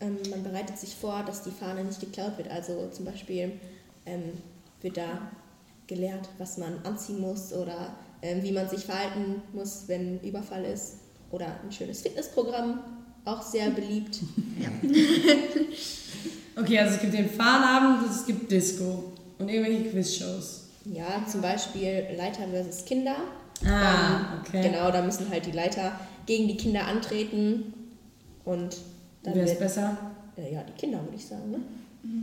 [SPEAKER 3] Ähm, man bereitet sich vor, dass die Fahne nicht geklaut wird. Also zum Beispiel ähm, wird da gelehrt, was man anziehen muss oder ähm, wie man sich verhalten muss, wenn Überfall ist. Oder ein schönes Fitnessprogramm, auch sehr beliebt.
[SPEAKER 1] Okay, also es gibt den Fahnenabend und es gibt Disco und irgendwelche Quizshows.
[SPEAKER 3] Ja, zum Beispiel Leiter versus Kinder.
[SPEAKER 1] Ah, okay.
[SPEAKER 3] Genau, da müssen halt die Leiter gegen die Kinder antreten und dann
[SPEAKER 1] Wer ist
[SPEAKER 3] wird,
[SPEAKER 1] besser?
[SPEAKER 3] äh, ja, die Kinder würde ich sagen. Ne?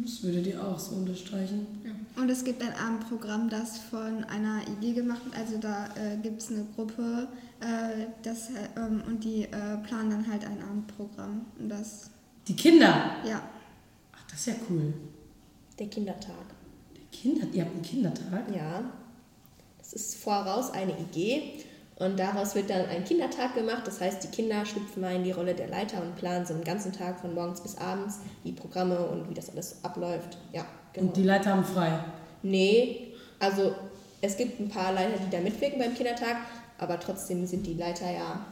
[SPEAKER 1] Das würdet ihr auch so unterstreichen.
[SPEAKER 2] Und es gibt ein Abendprogramm, das von einer IG gemacht wird. Also da äh, gibt es eine Gruppe äh, das, äh, ähm, und die äh, planen dann halt ein Abendprogramm. Und das,
[SPEAKER 1] Die Kinder.
[SPEAKER 2] ja.
[SPEAKER 1] Ach, das ist ja cool.
[SPEAKER 3] Der Kindertag.
[SPEAKER 1] Die Kinder, ihr habt einen Kindertag?
[SPEAKER 3] Ja, das ist voraus eine IG und daraus wird dann ein Kindertag gemacht. Das heißt, die Kinder schlüpfen mal in die Rolle der Leiter und planen so einen ganzen Tag von morgens bis abends die Programme und wie das alles abläuft. Ja, genau.
[SPEAKER 1] Und die Leiter haben frei.
[SPEAKER 3] Nee, also es gibt ein paar Leiter, die da mitwirken beim Kindertag, aber trotzdem sind die Leiter ja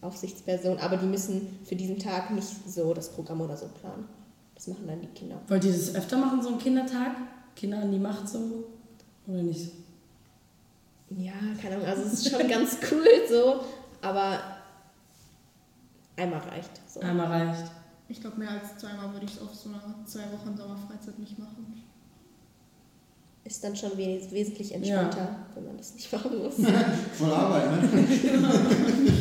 [SPEAKER 3] Aufsichtspersonen, aber die müssen für diesen Tag nicht so das Programm oder so planen. Das machen dann die Kinder.
[SPEAKER 1] Wollt ihr das öfter machen, so einen Kindertag? Kinder an die Macht so? Oder nicht so?
[SPEAKER 3] Ja, keine Ahnung, also es ist schon ganz cool so, aber einmal reicht. So.
[SPEAKER 1] Einmal reicht.
[SPEAKER 4] Ich glaube, mehr als zweimal würde ich es auf so einer zwei Wochen Sommerfreizeit nicht machen.
[SPEAKER 3] Ist dann schon wes wesentlich entspannter, wenn man das nicht machen muss.
[SPEAKER 7] Voll Arbeit, ne?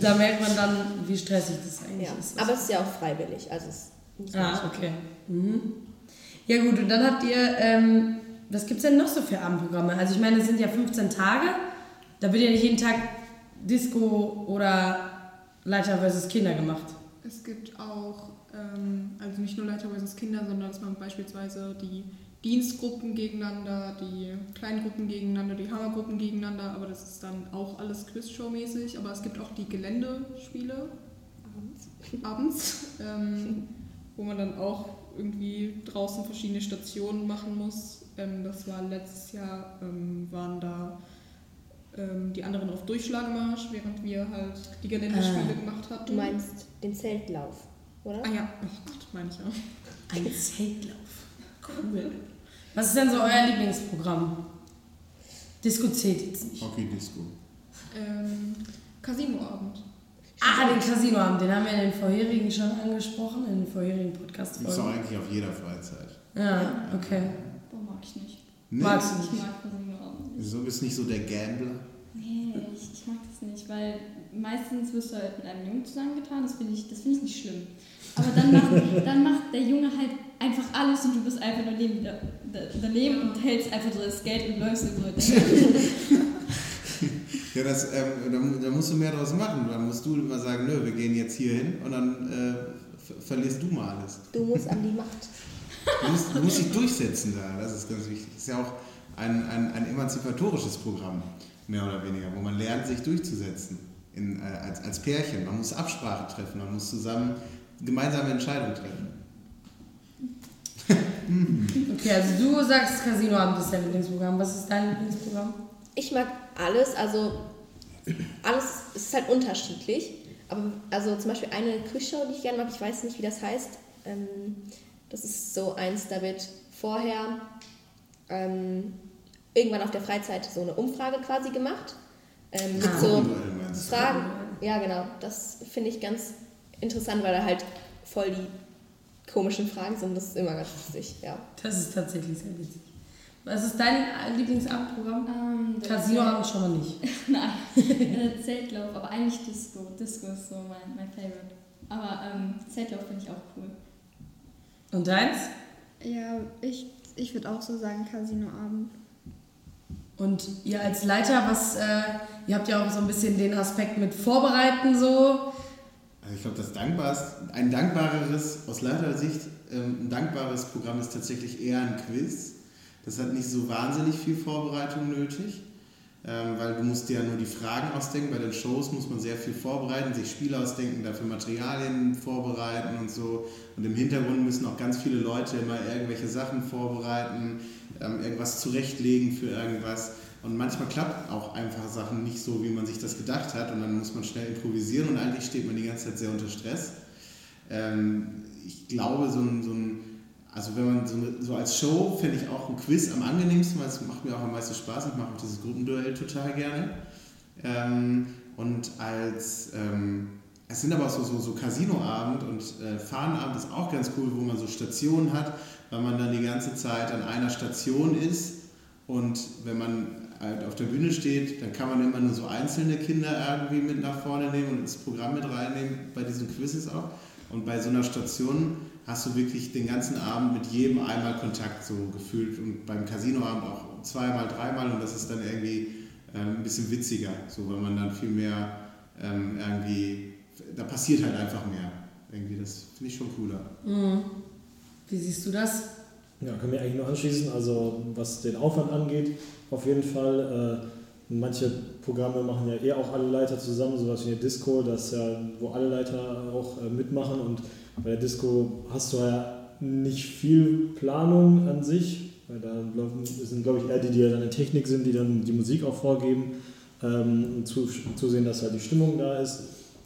[SPEAKER 1] Da merkt man dann, wie stressig das eigentlich
[SPEAKER 3] Ja,
[SPEAKER 1] ist.
[SPEAKER 3] aber es ist ja auch freiwillig, also
[SPEAKER 1] Ah, okay. Mhm. Ja gut, und dann habt ihr, ähm, was gibt es denn noch so für Abendprogramme? Also ich meine, es sind ja 15 Tage, da wird ja nicht jeden Tag Disco oder Leiter versus Kinder gemacht.
[SPEAKER 4] Es gibt auch, ähm, also nicht nur Leiter versus Kinder, sondern dass man beispielsweise die Dienstgruppen gegeneinander, die Kleingruppen gegeneinander, die Hammergruppen gegeneinander, aber das ist dann auch alles Quizshow-mäßig. Aber es gibt auch die Geländespiele abends, ähm, wo man dann auch irgendwie draußen verschiedene Stationen machen muss. Ähm, das war letztes Jahr, ähm, waren da ähm, die anderen auf Durchschlagemarsch, während wir halt die Geländespiele
[SPEAKER 1] Ah.
[SPEAKER 4] gemacht hatten.
[SPEAKER 3] Du meinst den Zeltlauf, oder?
[SPEAKER 4] Ah ja, oh Gott, meine ich ja.
[SPEAKER 1] Ein Zeltlauf. Cool. Was ist denn so euer Lieblingsprogramm? Disco zählt jetzt nicht.
[SPEAKER 7] Hockey-Disco.
[SPEAKER 4] Ähm, Casinoabend.
[SPEAKER 1] Ah, den Casinoabend, den haben wir in den vorherigen schon angesprochen, in den vorherigen
[SPEAKER 7] Gibt es auch
[SPEAKER 1] Podcast-Folgen.
[SPEAKER 7] eigentlich auf jeder Freizeit.
[SPEAKER 1] Ja, okay.
[SPEAKER 6] Boah, mag ich nicht.
[SPEAKER 7] Nee,
[SPEAKER 1] Magst du
[SPEAKER 6] Ich
[SPEAKER 1] nicht?
[SPEAKER 6] mag Casinoabend nicht.
[SPEAKER 7] Wieso bist du nicht so der Gambler?
[SPEAKER 6] Nee, ich, ich mag das nicht, weil meistens wirst du halt mit einem Jungen zusammengetan, das finde ich, das finde ich nicht schlimm. Aber dann macht, dann macht der Junge halt einfach alles und du bist einfach nur neben, da, da, daneben und hältst einfach so das Geld und läufst so.
[SPEAKER 7] Ja, das, ähm, da, da musst du mehr draus machen. Dann musst du immer sagen, nö, wir gehen jetzt hier hin und dann äh, ver- verlierst du mal alles.
[SPEAKER 3] Du musst an die Macht.
[SPEAKER 7] Du musst, du musst dich durchsetzen da, das ist ganz wichtig. Das ist ja auch ein, ein, ein emanzipatorisches Programm, mehr oder weniger, wo man lernt, sich durchzusetzen in, äh, als, als Pärchen. Man muss Absprache treffen, man muss zusammen gemeinsame Entscheidungen treffen.
[SPEAKER 1] Okay, also du sagst Casinoabend ist dein Lieblingsprogramm. Was ist dein Lieblingsprogramm?
[SPEAKER 3] Ich mag alles, also alles ist halt unterschiedlich. Aber also zum Beispiel eine Quizshow, die ich gerne mag, ich weiß nicht, wie das heißt. Ähm, das ist so eins, da wird vorher ähm, irgendwann auf der Freizeit so eine Umfrage quasi gemacht. Ähm, mit
[SPEAKER 1] Ah.
[SPEAKER 3] so? Fragen. Ja, genau. Das finde ich ganz interessant, weil da halt voll die komischen Fragen sind. Das ist immer ganz lustig, ja.
[SPEAKER 1] Das ist tatsächlich sehr witzig. Was ist dein Lieblingsabendprogramm?
[SPEAKER 6] Ähm, der
[SPEAKER 1] Casinoabend schon mal nicht.
[SPEAKER 6] Nein, Zeltlauf, aber eigentlich Disco. Disco ist so mein, mein Favorite. Aber ähm, Zeltlauf finde ich auch cool.
[SPEAKER 1] Und deins?
[SPEAKER 2] Ja, ich, ich würde auch so sagen Casinoabend.
[SPEAKER 1] Und ihr als Leiter, was, äh, ihr habt ja auch so ein bisschen den Aspekt mit Vorbereiten so.
[SPEAKER 7] Also ich glaube, das dankbarste, ein dankbareres, aus Leitersicht, ähm, ein dankbares Programm ist tatsächlich eher ein Quiz. Das hat nicht so wahnsinnig viel Vorbereitung nötig, ähm, weil du musst dir ja nur die Fragen ausdenken. Bei den Shows muss man sehr viel vorbereiten, sich Spiele ausdenken, dafür Materialien vorbereiten und so. Und im Hintergrund müssen auch ganz viele Leute immer irgendwelche Sachen vorbereiten, ähm, irgendwas zurechtlegen für irgendwas. Und manchmal klappt auch einfach Sachen nicht so, wie man sich das gedacht hat. Und dann muss man schnell improvisieren und eigentlich steht man die ganze Zeit sehr unter Stress. Ähm, ich glaube, so ein, so ein also wenn man so, so als Show finde ich auch ein Quiz am angenehmsten, weil es macht mir auch am meisten Spaß. Ich mache auch dieses Gruppenduell total gerne. Ähm, und als ähm, es sind aber auch so, so, so Casinoabend und äh, Fahnenabend ist auch ganz cool, wo man so Stationen hat, weil man dann die ganze Zeit an einer Station ist und wenn man halt auf der Bühne steht, dann kann man immer nur so einzelne Kinder irgendwie mit nach vorne nehmen und ins Programm mit reinnehmen, bei diesen Quizzes auch. Und bei so einer Station hast du wirklich den ganzen Abend mit jedem einmal Kontakt so gefühlt und beim Casinoabend auch zweimal, dreimal und das ist dann irgendwie ähm, ein bisschen witziger, so weil man dann viel mehr ähm, irgendwie, da passiert halt einfach mehr. Irgendwie, das finde ich schon cooler.
[SPEAKER 1] Mhm. Wie siehst du das?
[SPEAKER 5] Ja, kann mir eigentlich nur anschließen. Also was den Aufwand angeht, auf jeden Fall. Äh, manche Programme machen ja eh auch alle Leiter zusammen, sowas wie eine Disco, das ja, wo alle Leiter auch äh, mitmachen. Und bei der Disco hast du ja nicht viel Planung an sich, weil da sind, glaube ich, eher die, die ja dann in Technik sind, die dann die Musik auch vorgeben ähm, und zu, zusehen, dass halt die Stimmung da ist.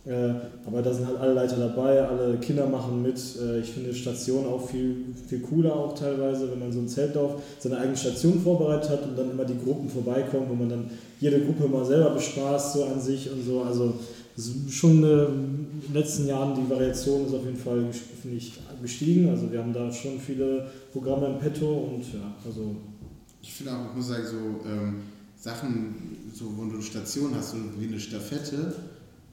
[SPEAKER 5] Äh, aber da sind halt alle Leiter dabei, alle Kinder machen mit. Äh, ich finde Station auch viel, viel cooler auch teilweise, wenn man so ein Zeltdorf seine eigene Station vorbereitet hat und dann immer die Gruppen vorbeikommen, wo man dann jede Gruppe mal selber bespaßt so an sich und so. Also schon äh, in den letzten Jahren die Variation ist auf jeden Fall, finde ich, gestiegen. Also wir haben da schon viele Programme im Petto und ja, also.
[SPEAKER 7] Ich finde auch, ich muss sagen, so ähm, Sachen, so wo du eine Station hast, so wie eine Staffette,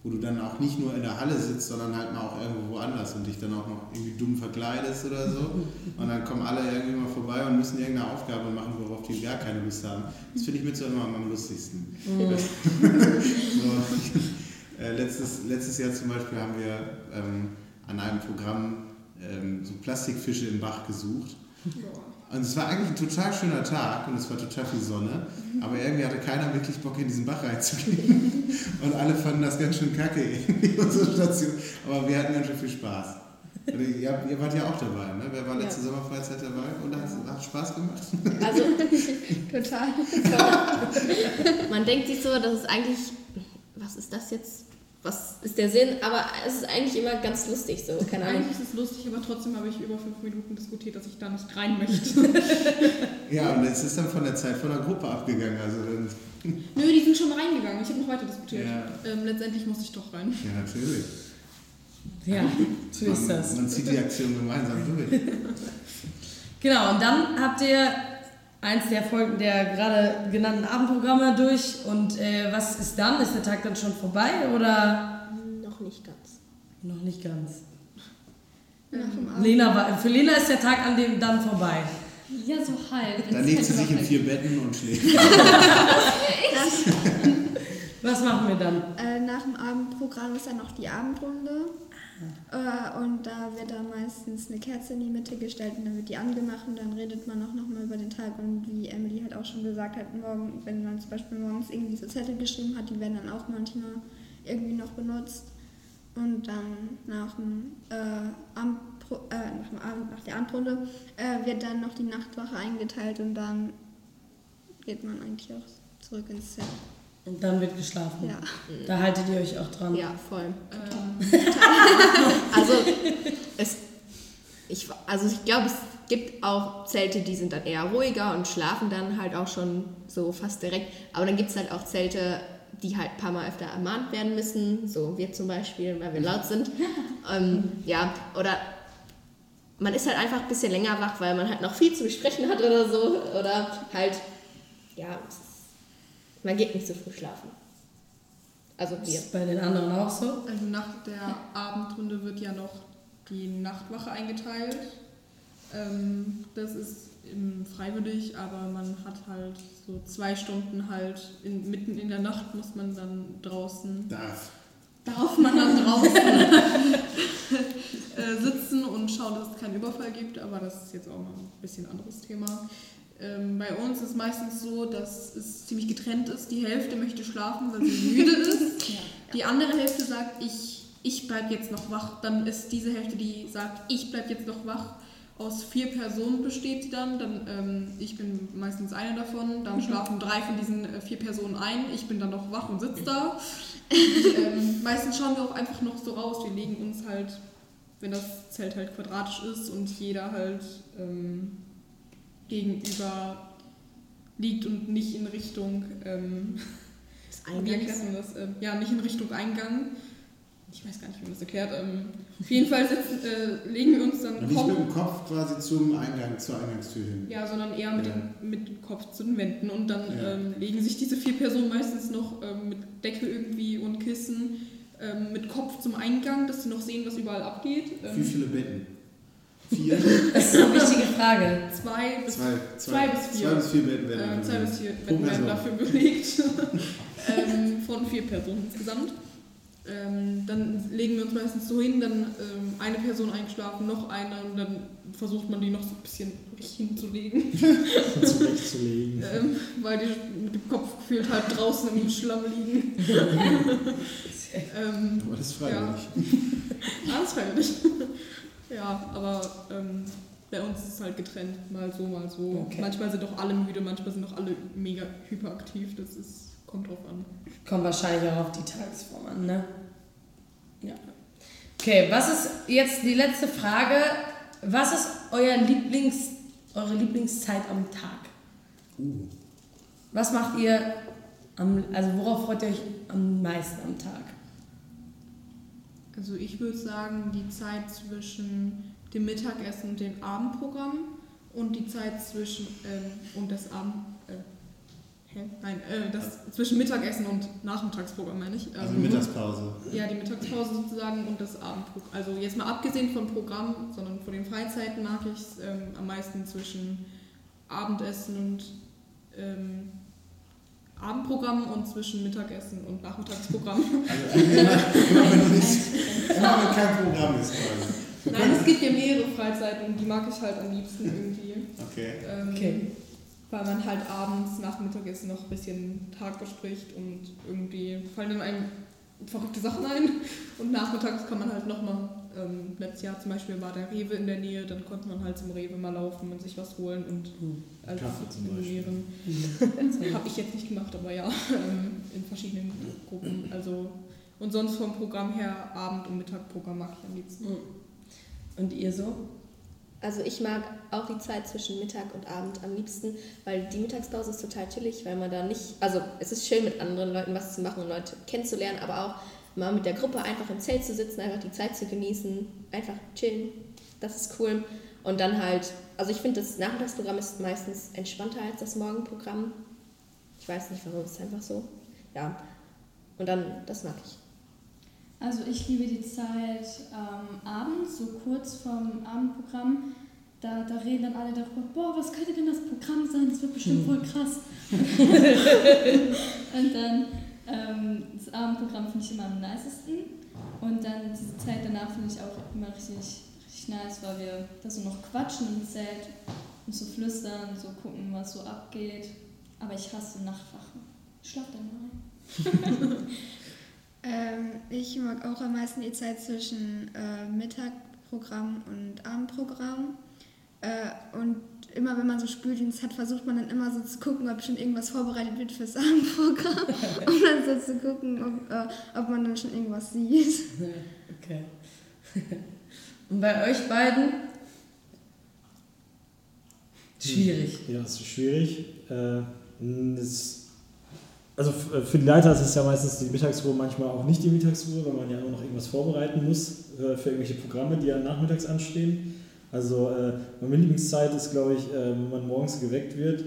[SPEAKER 7] wo du dann auch nicht nur in der Halle sitzt, sondern halt mal auch irgendwo woanders und dich dann auch noch irgendwie dumm verkleidest oder so. Und dann kommen alle irgendwie mal vorbei und müssen irgendeine Aufgabe machen, worauf die gar keine Lust haben. Das finde ich mit so immer am lustigsten. so, äh, letztes, letztes Jahr zum Beispiel haben wir ähm, an einem Programm ähm, so Plastikfische im Bach gesucht. Und es war eigentlich ein total schöner Tag und es war total viel Sonne, aber irgendwie hatte keiner wirklich Bock in diesen Bach reinzugehen. Und alle fanden das ganz schön kacke, irgendwie, unsere Station. Aber wir hatten ganz schön viel Spaß. Und ihr, ihr wart ja auch dabei, ne? Wer war letzte ja. Sommerfreizeit dabei und hat, hat Spaß gemacht?
[SPEAKER 3] Also, total. Man denkt sich so, dass es eigentlich, was ist das jetzt? was ist der Sinn? Aber es ist eigentlich immer ganz lustig so, keine
[SPEAKER 4] Ahnung. Eigentlich ist es lustig, aber trotzdem habe ich über fünf Minuten diskutiert, dass ich da nicht rein möchte.
[SPEAKER 7] ja, und es ist dann von der Zeit von der Gruppe abgegangen. Also
[SPEAKER 4] Nö, die sind schon reingegangen. Ich habe noch weiter diskutiert. Ja. Ähm, letztendlich musste ich doch rein.
[SPEAKER 7] Ja, natürlich.
[SPEAKER 1] Ja, so ist das.
[SPEAKER 7] Man zieht die Aktion gemeinsam durch.
[SPEAKER 1] genau, und dann habt ihr eins der Folgen der gerade genannten Abendprogramme durch. Und äh, was ist dann? Ist der Tag dann schon vorbei oder?
[SPEAKER 3] Noch nicht ganz.
[SPEAKER 1] Noch nicht ganz. Lena war, für Lena ist der Tag an dem dann vorbei.
[SPEAKER 6] Ja, so halb.
[SPEAKER 7] Dann legt sie sich in vier Betten und schläft.
[SPEAKER 1] Was machen wir dann?
[SPEAKER 2] Äh, nach dem Abendprogramm ist dann noch die Abendrunde. Äh, und da wird dann meistens eine Kerze in die Mitte gestellt und dann wird die angemacht und dann redet man auch nochmal über den Tag. Und wie Emily halt auch schon gesagt hat, morgen, wenn man zum Beispiel morgens irgendwie so Zettel geschrieben hat, die werden dann auch manchmal irgendwie noch benutzt. Und dann nach, dem, äh, Abendpro äh, nach, dem Abend, nach der Abendrunde äh, wird dann noch die Nachtwache eingeteilt und dann geht man eigentlich auch zurück ins Zelt.
[SPEAKER 1] Und dann wird geschlafen.
[SPEAKER 2] Ja.
[SPEAKER 1] Da haltet ihr euch auch dran.
[SPEAKER 3] Ja, voll. Ähm. also, es, ich, also ich glaube, es gibt auch Zelte, die sind dann eher ruhiger und schlafen dann halt auch schon so fast direkt. Aber dann gibt es halt auch Zelte, die halt ein paar Mal öfter ermahnt werden müssen. So wir zum Beispiel, weil wir laut sind. ähm, ja, oder man ist halt einfach ein bisschen länger wach, weil man halt noch viel zu besprechen hat oder so. Oder halt, ja, man geht nicht so früh schlafen. Also wir.
[SPEAKER 1] Ist bei den anderen auch so?
[SPEAKER 4] Also nach der ja. Abendrunde wird ja noch die Nachtwache eingeteilt. Ähm, das ist freiwillig, aber man hat halt so zwei Stunden halt in, mitten in der Nacht muss man dann draußen.
[SPEAKER 7] Darf.
[SPEAKER 4] Darf man dann draußen äh, sitzen und schauen, dass es keinen Überfall gibt, aber das ist jetzt auch mal ein bisschen anderes Thema. Ähm, bei uns ist meistens so, dass es ziemlich getrennt ist. Die Hälfte möchte schlafen, weil sie müde ist. Ja. Die andere Hälfte sagt, ich, ich bleibe jetzt noch wach. Dann ist diese Hälfte, die sagt, ich bleibe jetzt noch wach. Aus vier Personen besteht sie dann. dann ähm, ich bin meistens eine davon. Dann mhm. schlafen drei von diesen äh, vier Personen ein. Ich bin dann noch wach und sitze da. Und, ähm, meistens schauen wir auch einfach noch so raus. Wir legen uns halt, wenn das Zelt halt quadratisch ist und jeder halt ähm, gegenüber liegt und nicht in Richtung ähm, wie erklärt man das? Ähm, ja, nicht in Richtung Eingang. Ich weiß gar nicht, wie man das erklärt. Ähm, auf jeden Fall sitzen, äh, legen wir uns dann.
[SPEAKER 7] Und nicht mit dem Kopf quasi zum Eingang, zur Eingangstür hin.
[SPEAKER 4] Ja, sondern eher mit, ja. dem, mit dem Kopf zu den Wänden. Und dann ja. ähm, legen sich diese vier Personen meistens noch ähm, mit Decke irgendwie und Kissen ähm, mit Kopf zum Eingang, dass sie noch sehen, was überall abgeht.
[SPEAKER 7] Wie viele Betten?
[SPEAKER 1] Vier? Das ist eine wichtige Frage.
[SPEAKER 4] Zwei bis,
[SPEAKER 7] zwei, zwei, zwei bis vier. Zwei bis vier Betten werden,
[SPEAKER 4] äh, zwei bis vier Betten werden dafür belegt. ähm, von vier Personen insgesamt. Ähm, dann legen wir uns meistens so hin, dann ähm, eine Person eingeschlafen, noch eine und dann versucht man die noch so ein bisschen richtig hinzulegen.
[SPEAKER 5] Zurechtzulegen.
[SPEAKER 4] ähm, weil die mit dem Kopf gefühlt halt draußen im Schlamm liegen.
[SPEAKER 7] ähm, Aber das ist freiwillig.
[SPEAKER 4] Ja. Alles freiwillig. Ja, aber ähm, bei uns ist es halt getrennt, mal so, mal so. Okay. Manchmal sind doch alle müde, manchmal sind doch alle mega hyperaktiv. Das ist, kommt drauf an.
[SPEAKER 1] Kommt wahrscheinlich auch auf die Tagesform an, ne? Okay, was ist jetzt die letzte Frage? Was ist euer Lieblings, eure Lieblingszeit am Tag? Was macht ihr, am, also worauf freut ihr euch am meisten am Tag?
[SPEAKER 4] Also ich würde sagen, die Zeit zwischen dem Mittagessen und dem Abendprogramm und die Zeit zwischen ähm, und das Abend äh, hä? Nein, äh, das zwischen Mittagessen und Nachmittagsprogramm meine ich.
[SPEAKER 7] Also
[SPEAKER 4] Ähm,
[SPEAKER 7] Mittagspause.
[SPEAKER 4] Ja, die Mittagspause sozusagen und das Abendprogramm. Also jetzt mal abgesehen vom Programm, sondern von den Freizeiten mag ich es ähm, am meisten zwischen Abendessen und ähm, Abendprogramm und zwischen Mittagessen und Nachmittagsprogramm.
[SPEAKER 7] Also immer, immer wenn du nicht, immer wenn kein Programm ist quasi.
[SPEAKER 4] Nein, es gibt ja mehrere Freizeiten, die mag ich halt am liebsten irgendwie.
[SPEAKER 7] Okay.
[SPEAKER 4] Ähm,
[SPEAKER 1] Okay.
[SPEAKER 4] Weil man halt abends nach Mittagessen noch ein bisschen Tag bespricht und irgendwie fallen dann einem verrückte Sachen ein. Und nachmittags kann man halt nochmal, ähm, letztes Jahr zum Beispiel war der Rewe in der Nähe, dann konnte man halt zum Rewe mal laufen und sich was holen und also
[SPEAKER 5] Kaffee zum
[SPEAKER 4] kombinieren. Habe ich jetzt nicht gemacht, aber ja, ähm, in verschiedenen Gruppen. Also und sonst vom Programm her Abend- und Mittagprogramm mag ich am liebsten.
[SPEAKER 1] Und ihr so?
[SPEAKER 3] Also ich mag auch die Zeit zwischen Mittag und Abend am liebsten, weil die Mittagspause ist total chillig, weil man da nicht, also es ist schön mit anderen Leuten was zu machen und Leute kennenzulernen, aber auch mal mit der Gruppe einfach im Zelt zu sitzen, einfach die Zeit zu genießen, einfach chillen, das ist cool. Und dann halt, also ich finde das Nachmittagsprogramm ist meistens entspannter als das Morgenprogramm. Ich weiß nicht warum, es ist einfach so. Ja. Und dann, das mag ich.
[SPEAKER 6] Also ich liebe die Zeit ähm, abends, so kurz vorm Abendprogramm. Da, da reden dann alle darüber, boah, was könnte denn das Programm sein? Das wird bestimmt voll krass. und dann ähm, das Abendprogramm finde ich immer am nicesten. Und dann diese Zeit danach finde ich auch immer richtig, richtig nice, weil wir da so noch quatschen im Zelt und so flüstern, so gucken, was so abgeht. Aber ich hasse Nachtwachen. Schlaf dann mal ein.
[SPEAKER 2] Ähm, ich mag auch am meisten die Zeit zwischen äh, Mittagprogramm und Abendprogramm. Äh, und immer wenn man so Spüldienst hat, versucht man dann immer so zu gucken, ob schon irgendwas vorbereitet wird fürs Abendprogramm. um dann so zu gucken, ob, äh, ob man dann schon irgendwas sieht.
[SPEAKER 1] Okay. Und bei euch beiden? Schwierig.
[SPEAKER 5] Ja, es ist schwierig. Äh, das, also äh, für die Leiter ist es ja meistens die Mittagsruhe, manchmal auch nicht die Mittagsruhe, weil man ja auch noch irgendwas vorbereiten muss äh, für irgendwelche Programme, die ja nachmittags anstehen. Also äh, meine Lieblingszeit ist, glaube ich, äh, wenn man morgens geweckt wird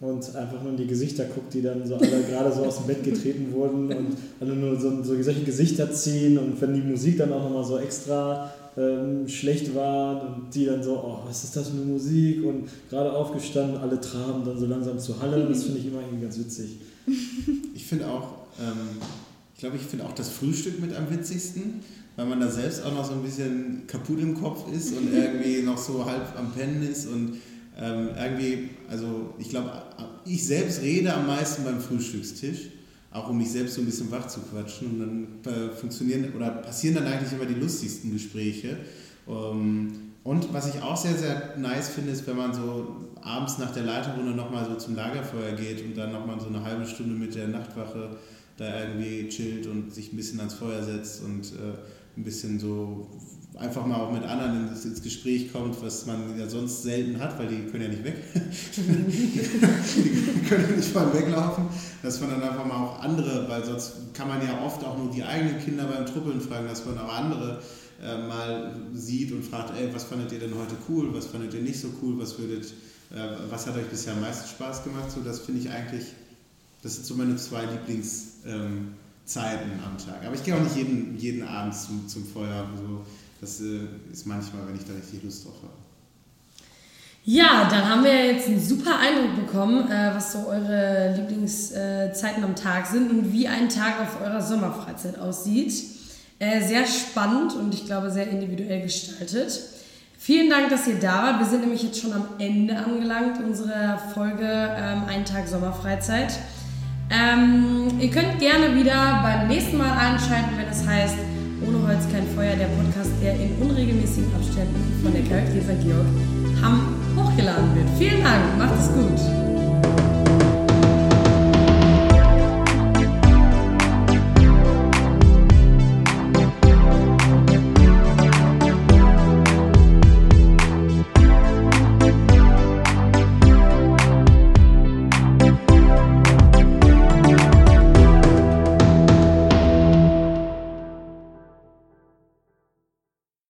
[SPEAKER 5] und einfach nur in die Gesichter guckt, die dann so alle gerade so aus dem Bett getreten wurden und alle nur so, so solche Gesichter ziehen und wenn die Musik dann auch nochmal so extra ähm, schlecht war und die dann so, oh, was ist das für eine Musik? Und gerade aufgestanden, alle traben dann so langsam zur Halle, das finde ich immer irgendwie ganz witzig.
[SPEAKER 7] Ich finde auch, ähm, ich glaube, ich finde auch das Frühstück mit am witzigsten, weil man da selbst auch noch so ein bisschen kaputt im Kopf ist und irgendwie noch so halb am Pennen ist und ähm, irgendwie, also ich glaube, ich selbst rede am meisten beim Frühstückstisch, auch um mich selbst so ein bisschen wach zu quatschen und dann äh, funktionieren oder passieren dann eigentlich immer die lustigsten Gespräche. Ähm, und was ich auch sehr, sehr nice finde, ist, wenn man so abends nach der Leiterrunde nochmal so zum Lagerfeuer geht und dann nochmal so eine halbe Stunde mit der Nachtwache da irgendwie chillt und sich ein bisschen ans Feuer setzt und äh, ein bisschen so einfach mal auch mit anderen ins, ins Gespräch kommt, was man ja sonst selten hat, weil die können ja nicht weg. die können ja nicht mal weglaufen, dass man dann einfach mal auch andere, weil sonst kann man ja oft auch nur die eigenen Kinder beim Truppeln fragen, dass man auch andere äh, mal sieht und fragt, ey, was fandet ihr denn heute cool, was fandet ihr nicht so cool, was würdet, äh, was hat euch bisher am meisten Spaß gemacht? So, das finde ich eigentlich, das sind so meine zwei Lieblingszeiten ähm, Zeiten am Tag. Aber ich gehe auch nicht jeden, jeden Abend zum, zum Feuer. So. Das äh, ist manchmal, wenn ich da richtig Lust drauf habe.
[SPEAKER 1] Ja, dann haben wir jetzt einen super Eindruck bekommen, äh, was so eure Lieblingszeiten am Tag sind und wie ein Tag auf eurer Sommerfreizeit aussieht. Äh, sehr spannend und ich glaube sehr individuell gestaltet. Vielen Dank, dass ihr da wart. Wir sind nämlich jetzt schon am Ende angelangt unserer Folge ähm, Ein Tag Sommerfreizeit. Ähm, ihr könnt gerne wieder beim nächsten Mal einschalten, wenn es heißt Ohne Holz kein Feuer, der Podcast, der in unregelmäßigen Abständen von der St. Georg Hamm hochgeladen wird. Vielen Dank, macht es gut.